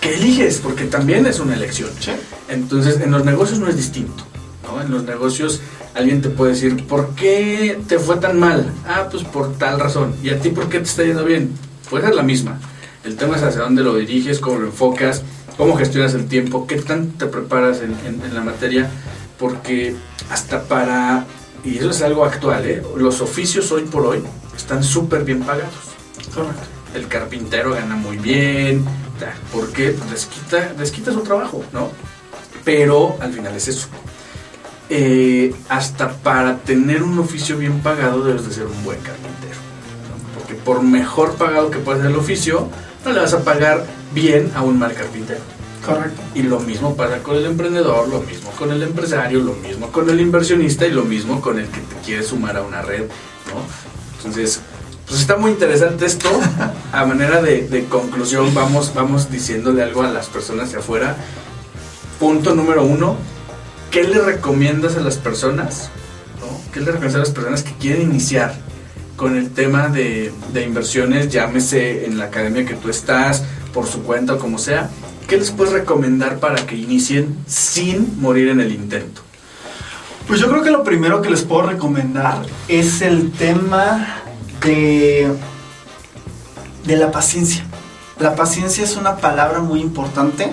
¿qué eliges? Porque también es una elección. Sí. Entonces, en los negocios no es distinto. ¿no? En los negocios alguien te puede decir, ¿por qué te fue tan mal? Ah, pues por tal razón. ¿Y a ti por qué te está yendo bien? Puede ser la misma. El tema es hacia dónde lo diriges, cómo lo enfocas, cómo gestionas el tiempo, qué tanto te preparas en, en- en la materia, porque hasta para, y eso es algo actual, ¿eh? los oficios hoy por hoy están súper bien pagados. Correcto. El carpintero gana muy bien, porque desquita, desquita su trabajo, ¿no? Pero al final es eso. Eh, hasta para tener un oficio bien pagado debes de ser un buen carpintero. ¿no? Porque por mejor pagado que pueda ser el oficio, no le vas a pagar bien a un mal carpintero. Correcto. Y lo mismo pasa con el emprendedor, lo mismo con el empresario, lo mismo con el inversionista y lo mismo con el que te quiere sumar a una red, ¿no? Entonces, pues está muy interesante esto. A manera de, de conclusión, vamos, vamos diciéndole algo a las personas de afuera. Punto número uno, ¿qué le recomiendas a las personas? ¿no? ¿Qué le recomiendas a las personas que quieren iniciar con el tema de, de inversiones, llámese en la academia que tú estás, por su cuenta o como sea? ¿Qué les puedes recomendar para que inicien sin morir en el intento? Pues yo creo que lo primero que les puedo recomendar es el tema de, de la paciencia. La paciencia es una palabra muy importante.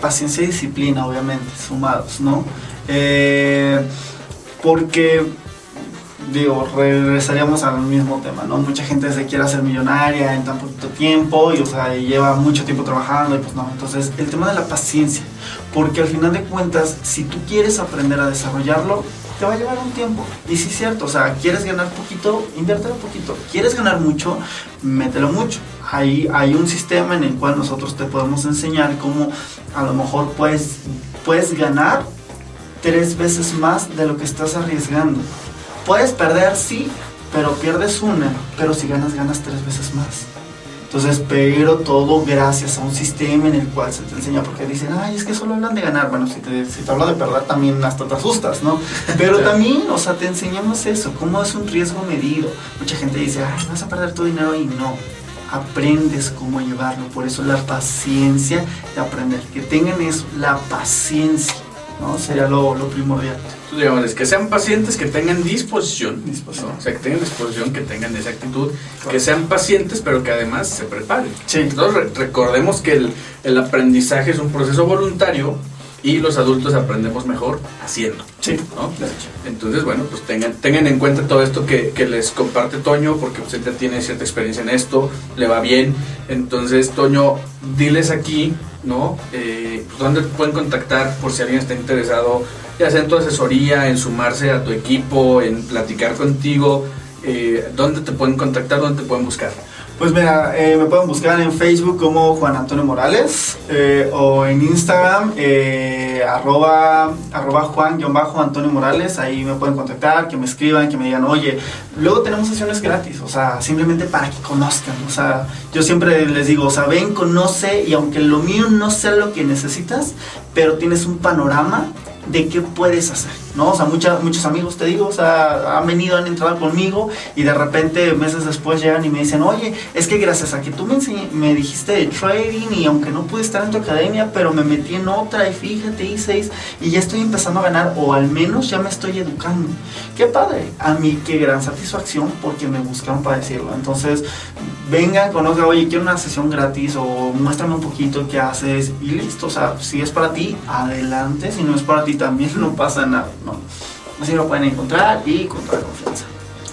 Paciencia y disciplina, obviamente, sumados, ¿no? Eh, porque, digo, regresaríamos al mismo tema, ¿no? Mucha gente se quiere hacer millonaria en tan poquito tiempo y, o sea, lleva mucho tiempo trabajando y pues no. Entonces, el tema de la paciencia. Porque al final de cuentas, si tú quieres aprender a desarrollarlo, te va a llevar un tiempo. Y sí es cierto, o sea, quieres ganar poquito, inviértelo poquito. Quieres ganar mucho, mételo mucho. Hay, hay un sistema en el cual nosotros te podemos enseñar cómo a lo mejor puedes, puedes ganar tres veces más de lo que estás arriesgando. Puedes perder, sí, pero pierdes una, pero si ganas, ganas tres veces más. Entonces, pero todo gracias a un sistema en el cual se te enseña, porque dicen, ay, es que solo hablan de ganar. Bueno, si te, si te hablo de perder, también hasta te asustas, ¿no? Pero también, o sea, te enseñamos eso, cómo es un riesgo medido. Mucha gente dice, ay, vas a perder tu dinero y no. Aprendes cómo llevarlo, por eso la paciencia de aprender. Que tengan eso, la paciencia, ¿no? Sería lo, lo primordial. Entonces, digamos, es que sean pacientes, que tengan disposición. Disposición. ¿no? O sea, que tengan disposición, que tengan esa actitud, que sean pacientes, pero que además se preparen. Sí. Entonces, re- recordemos que el, el aprendizaje es un proceso voluntario y los adultos aprendemos mejor haciendo. Entonces, bueno, pues tengan, tengan en cuenta todo esto que, que les comparte Toño, porque usted ya tiene cierta experiencia en esto, le va bien. Entonces, Toño, diles aquí, ¿no? Eh, pues, ¿Dónde pueden contactar por si alguien está interesado, ya sea en tu asesoría, en sumarse a tu equipo, en platicar contigo? Eh, ¿Dónde te pueden contactar? ¿Dónde te pueden buscar? Pues mira, eh, me pueden buscar en Facebook como Juan Antonio Morales eh, o en Instagram eh, arroba, arroba Juan-Antonio Morales. Ahí me pueden contactar, que me escriban, que me digan, oye, luego tenemos sesiones gratis, o sea, simplemente para que conozcan. O sea, yo siempre les digo, o sea, ven, conoce y aunque lo mío no sea lo que necesitas, pero tienes un panorama de qué puedes hacer, ¿no? O sea, mucha- muchos amigos, te digo, o sea, han venido, han entrado conmigo y de repente meses después llegan y me dicen, oye, es que gracias a que tú me, enseñé- me dijiste de trading y aunque no pude estar en tu academia, pero me metí en otra y fíjate, hice seis y ya estoy empezando a ganar o al menos ya me estoy educando. Qué padre, a mí qué gran satisfacción porque me buscaron para decirlo. Entonces, vengan, conozcan, oye, quiero una sesión gratis o muéstrame un poquito qué haces y listo. O sea, si es para ti, adelante. Si no es para ti, también no pasa nada, ¿no? Así lo pueden encontrar y con toda confianza.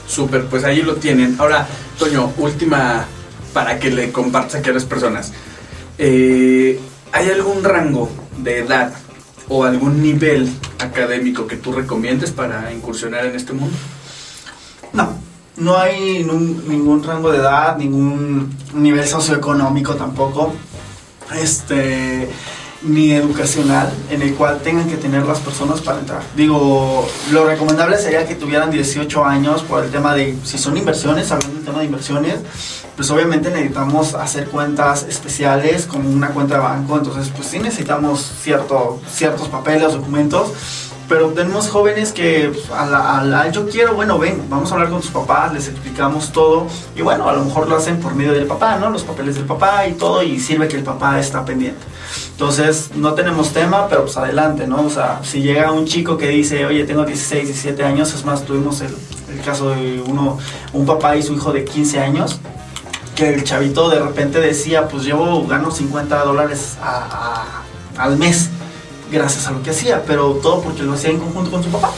Súper, pues ahí lo tienen. Ahora, Toño, última para que le compartas aquí a las personas. Eh, ¿Hay algún rango de edad o algún nivel académico que tú recomiendes para incursionar en este mundo? No, no hay nun- ningún rango de edad, ningún nivel socioeconómico tampoco. Este, ni educacional en el cual tengan que tener las personas para entrar. Digo, lo recomendable sería que tuvieran 18 años por el tema de, si son inversiones, hablando del tema de inversiones, pues obviamente necesitamos hacer cuentas especiales como una cuenta de banco, entonces pues sí necesitamos cierto, ciertos papeles, documentos pero tenemos jóvenes que pues, a la, yo quiero, bueno, ven, vamos a hablar con tus papás, les explicamos todo y bueno, a lo mejor lo hacen por medio del papá, ¿no? Los papeles del papá y todo y sirve que el papá está pendiente. Entonces, no tenemos tema, pero pues adelante, ¿no? O sea, si llega un chico que dice, oye, tengo 16, 17 años, es más, tuvimos el, el caso de uno, un papá y su hijo de 15 años, que el chavito de repente decía, pues yo gano 50 dólares al mes gracias a lo que hacía, pero todo porque lo hacía en conjunto con su papá.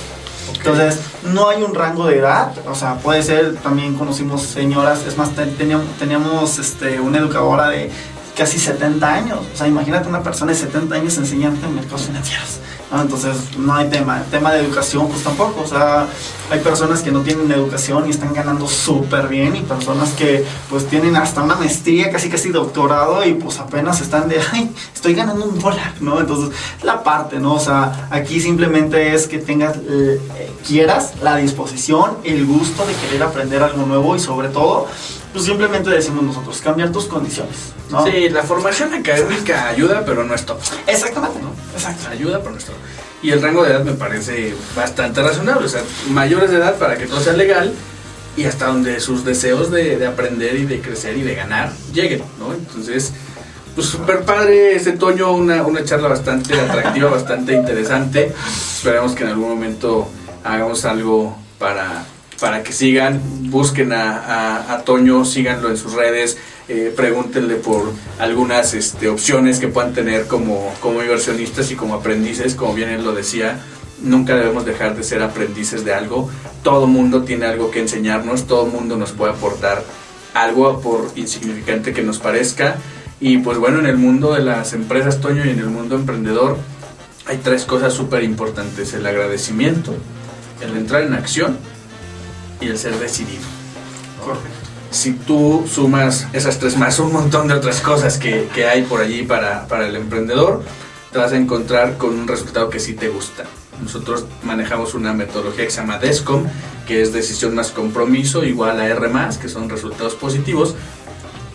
Entonces, no hay un rango de edad, o sea, puede ser, también conocimos señoras, es más, teníamos, teníamos este, una educadora de casi 70 años, o sea, imagínate una persona de 70 años enseñando en mercados financieros. Entonces no hay tema. tema de educación pues tampoco. O sea, hay personas que no tienen educación y están ganando súper bien y personas que pues tienen hasta una maestría, casi casi doctorado y pues apenas están de, ay, estoy ganando un dólar, ¿no? Entonces la parte, ¿no? O sea, aquí simplemente es que tengas, eh, quieras la disposición, el gusto de querer aprender algo nuevo y sobre todo pues simplemente decimos nosotros, cambiar tus condiciones. ¿no? Sí, la formación académica ayuda, pero no es todo. Exactamente, ¿no? Exacto. Ayuda, pero no es todo. Y el rango de edad me parece bastante razonable, o sea, mayores de edad para que todo sea legal y hasta donde sus deseos de, aprender y de crecer y de ganar lleguen, ¿no? Entonces, pues súper padre ese Toño, una, una charla bastante atractiva, bastante interesante. Esperemos que en algún momento hagamos algo para para que sigan, busquen a, Toño, síganlo en sus redes, eh, pregúntenle por algunas este, opciones que puedan tener como, como inversionistas y como aprendices, como bien él lo decía. Nunca debemos dejar de ser aprendices de algo. Todo mundo tiene algo que enseñarnos, todo mundo nos puede aportar algo por insignificante que nos parezca. Y pues bueno, en el mundo de las empresas, Toño, y en el mundo emprendedor, hay tres cosas súper importantes. El agradecimiento, el entrar en acción y el ser decidido. Si tú sumas esas tres más un montón de otras cosas que, que hay por allí para, para, el emprendedor, te vas a encontrar con un resultado que sí te gusta. Nosotros manejamos una metodología que se llama DESCOM, que es decisión más compromiso igual a R más, que son resultados positivos,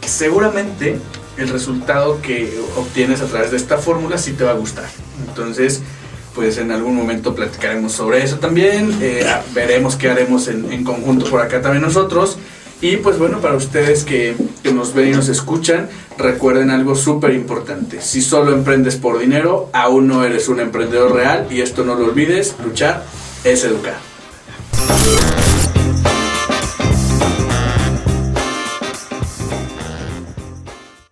seguramente el resultado que obtienes a través de esta fórmula sí te va a gustar. Entonces, pues en algún momento platicaremos sobre eso también. Eh, veremos qué haremos en, conjunto por acá también nosotros. Y pues bueno, para ustedes que, que nos ven y nos escuchan, recuerden algo súper importante. Si solo emprendes por dinero, aún no eres un emprendedor real y esto no lo olvides, luchar es educar.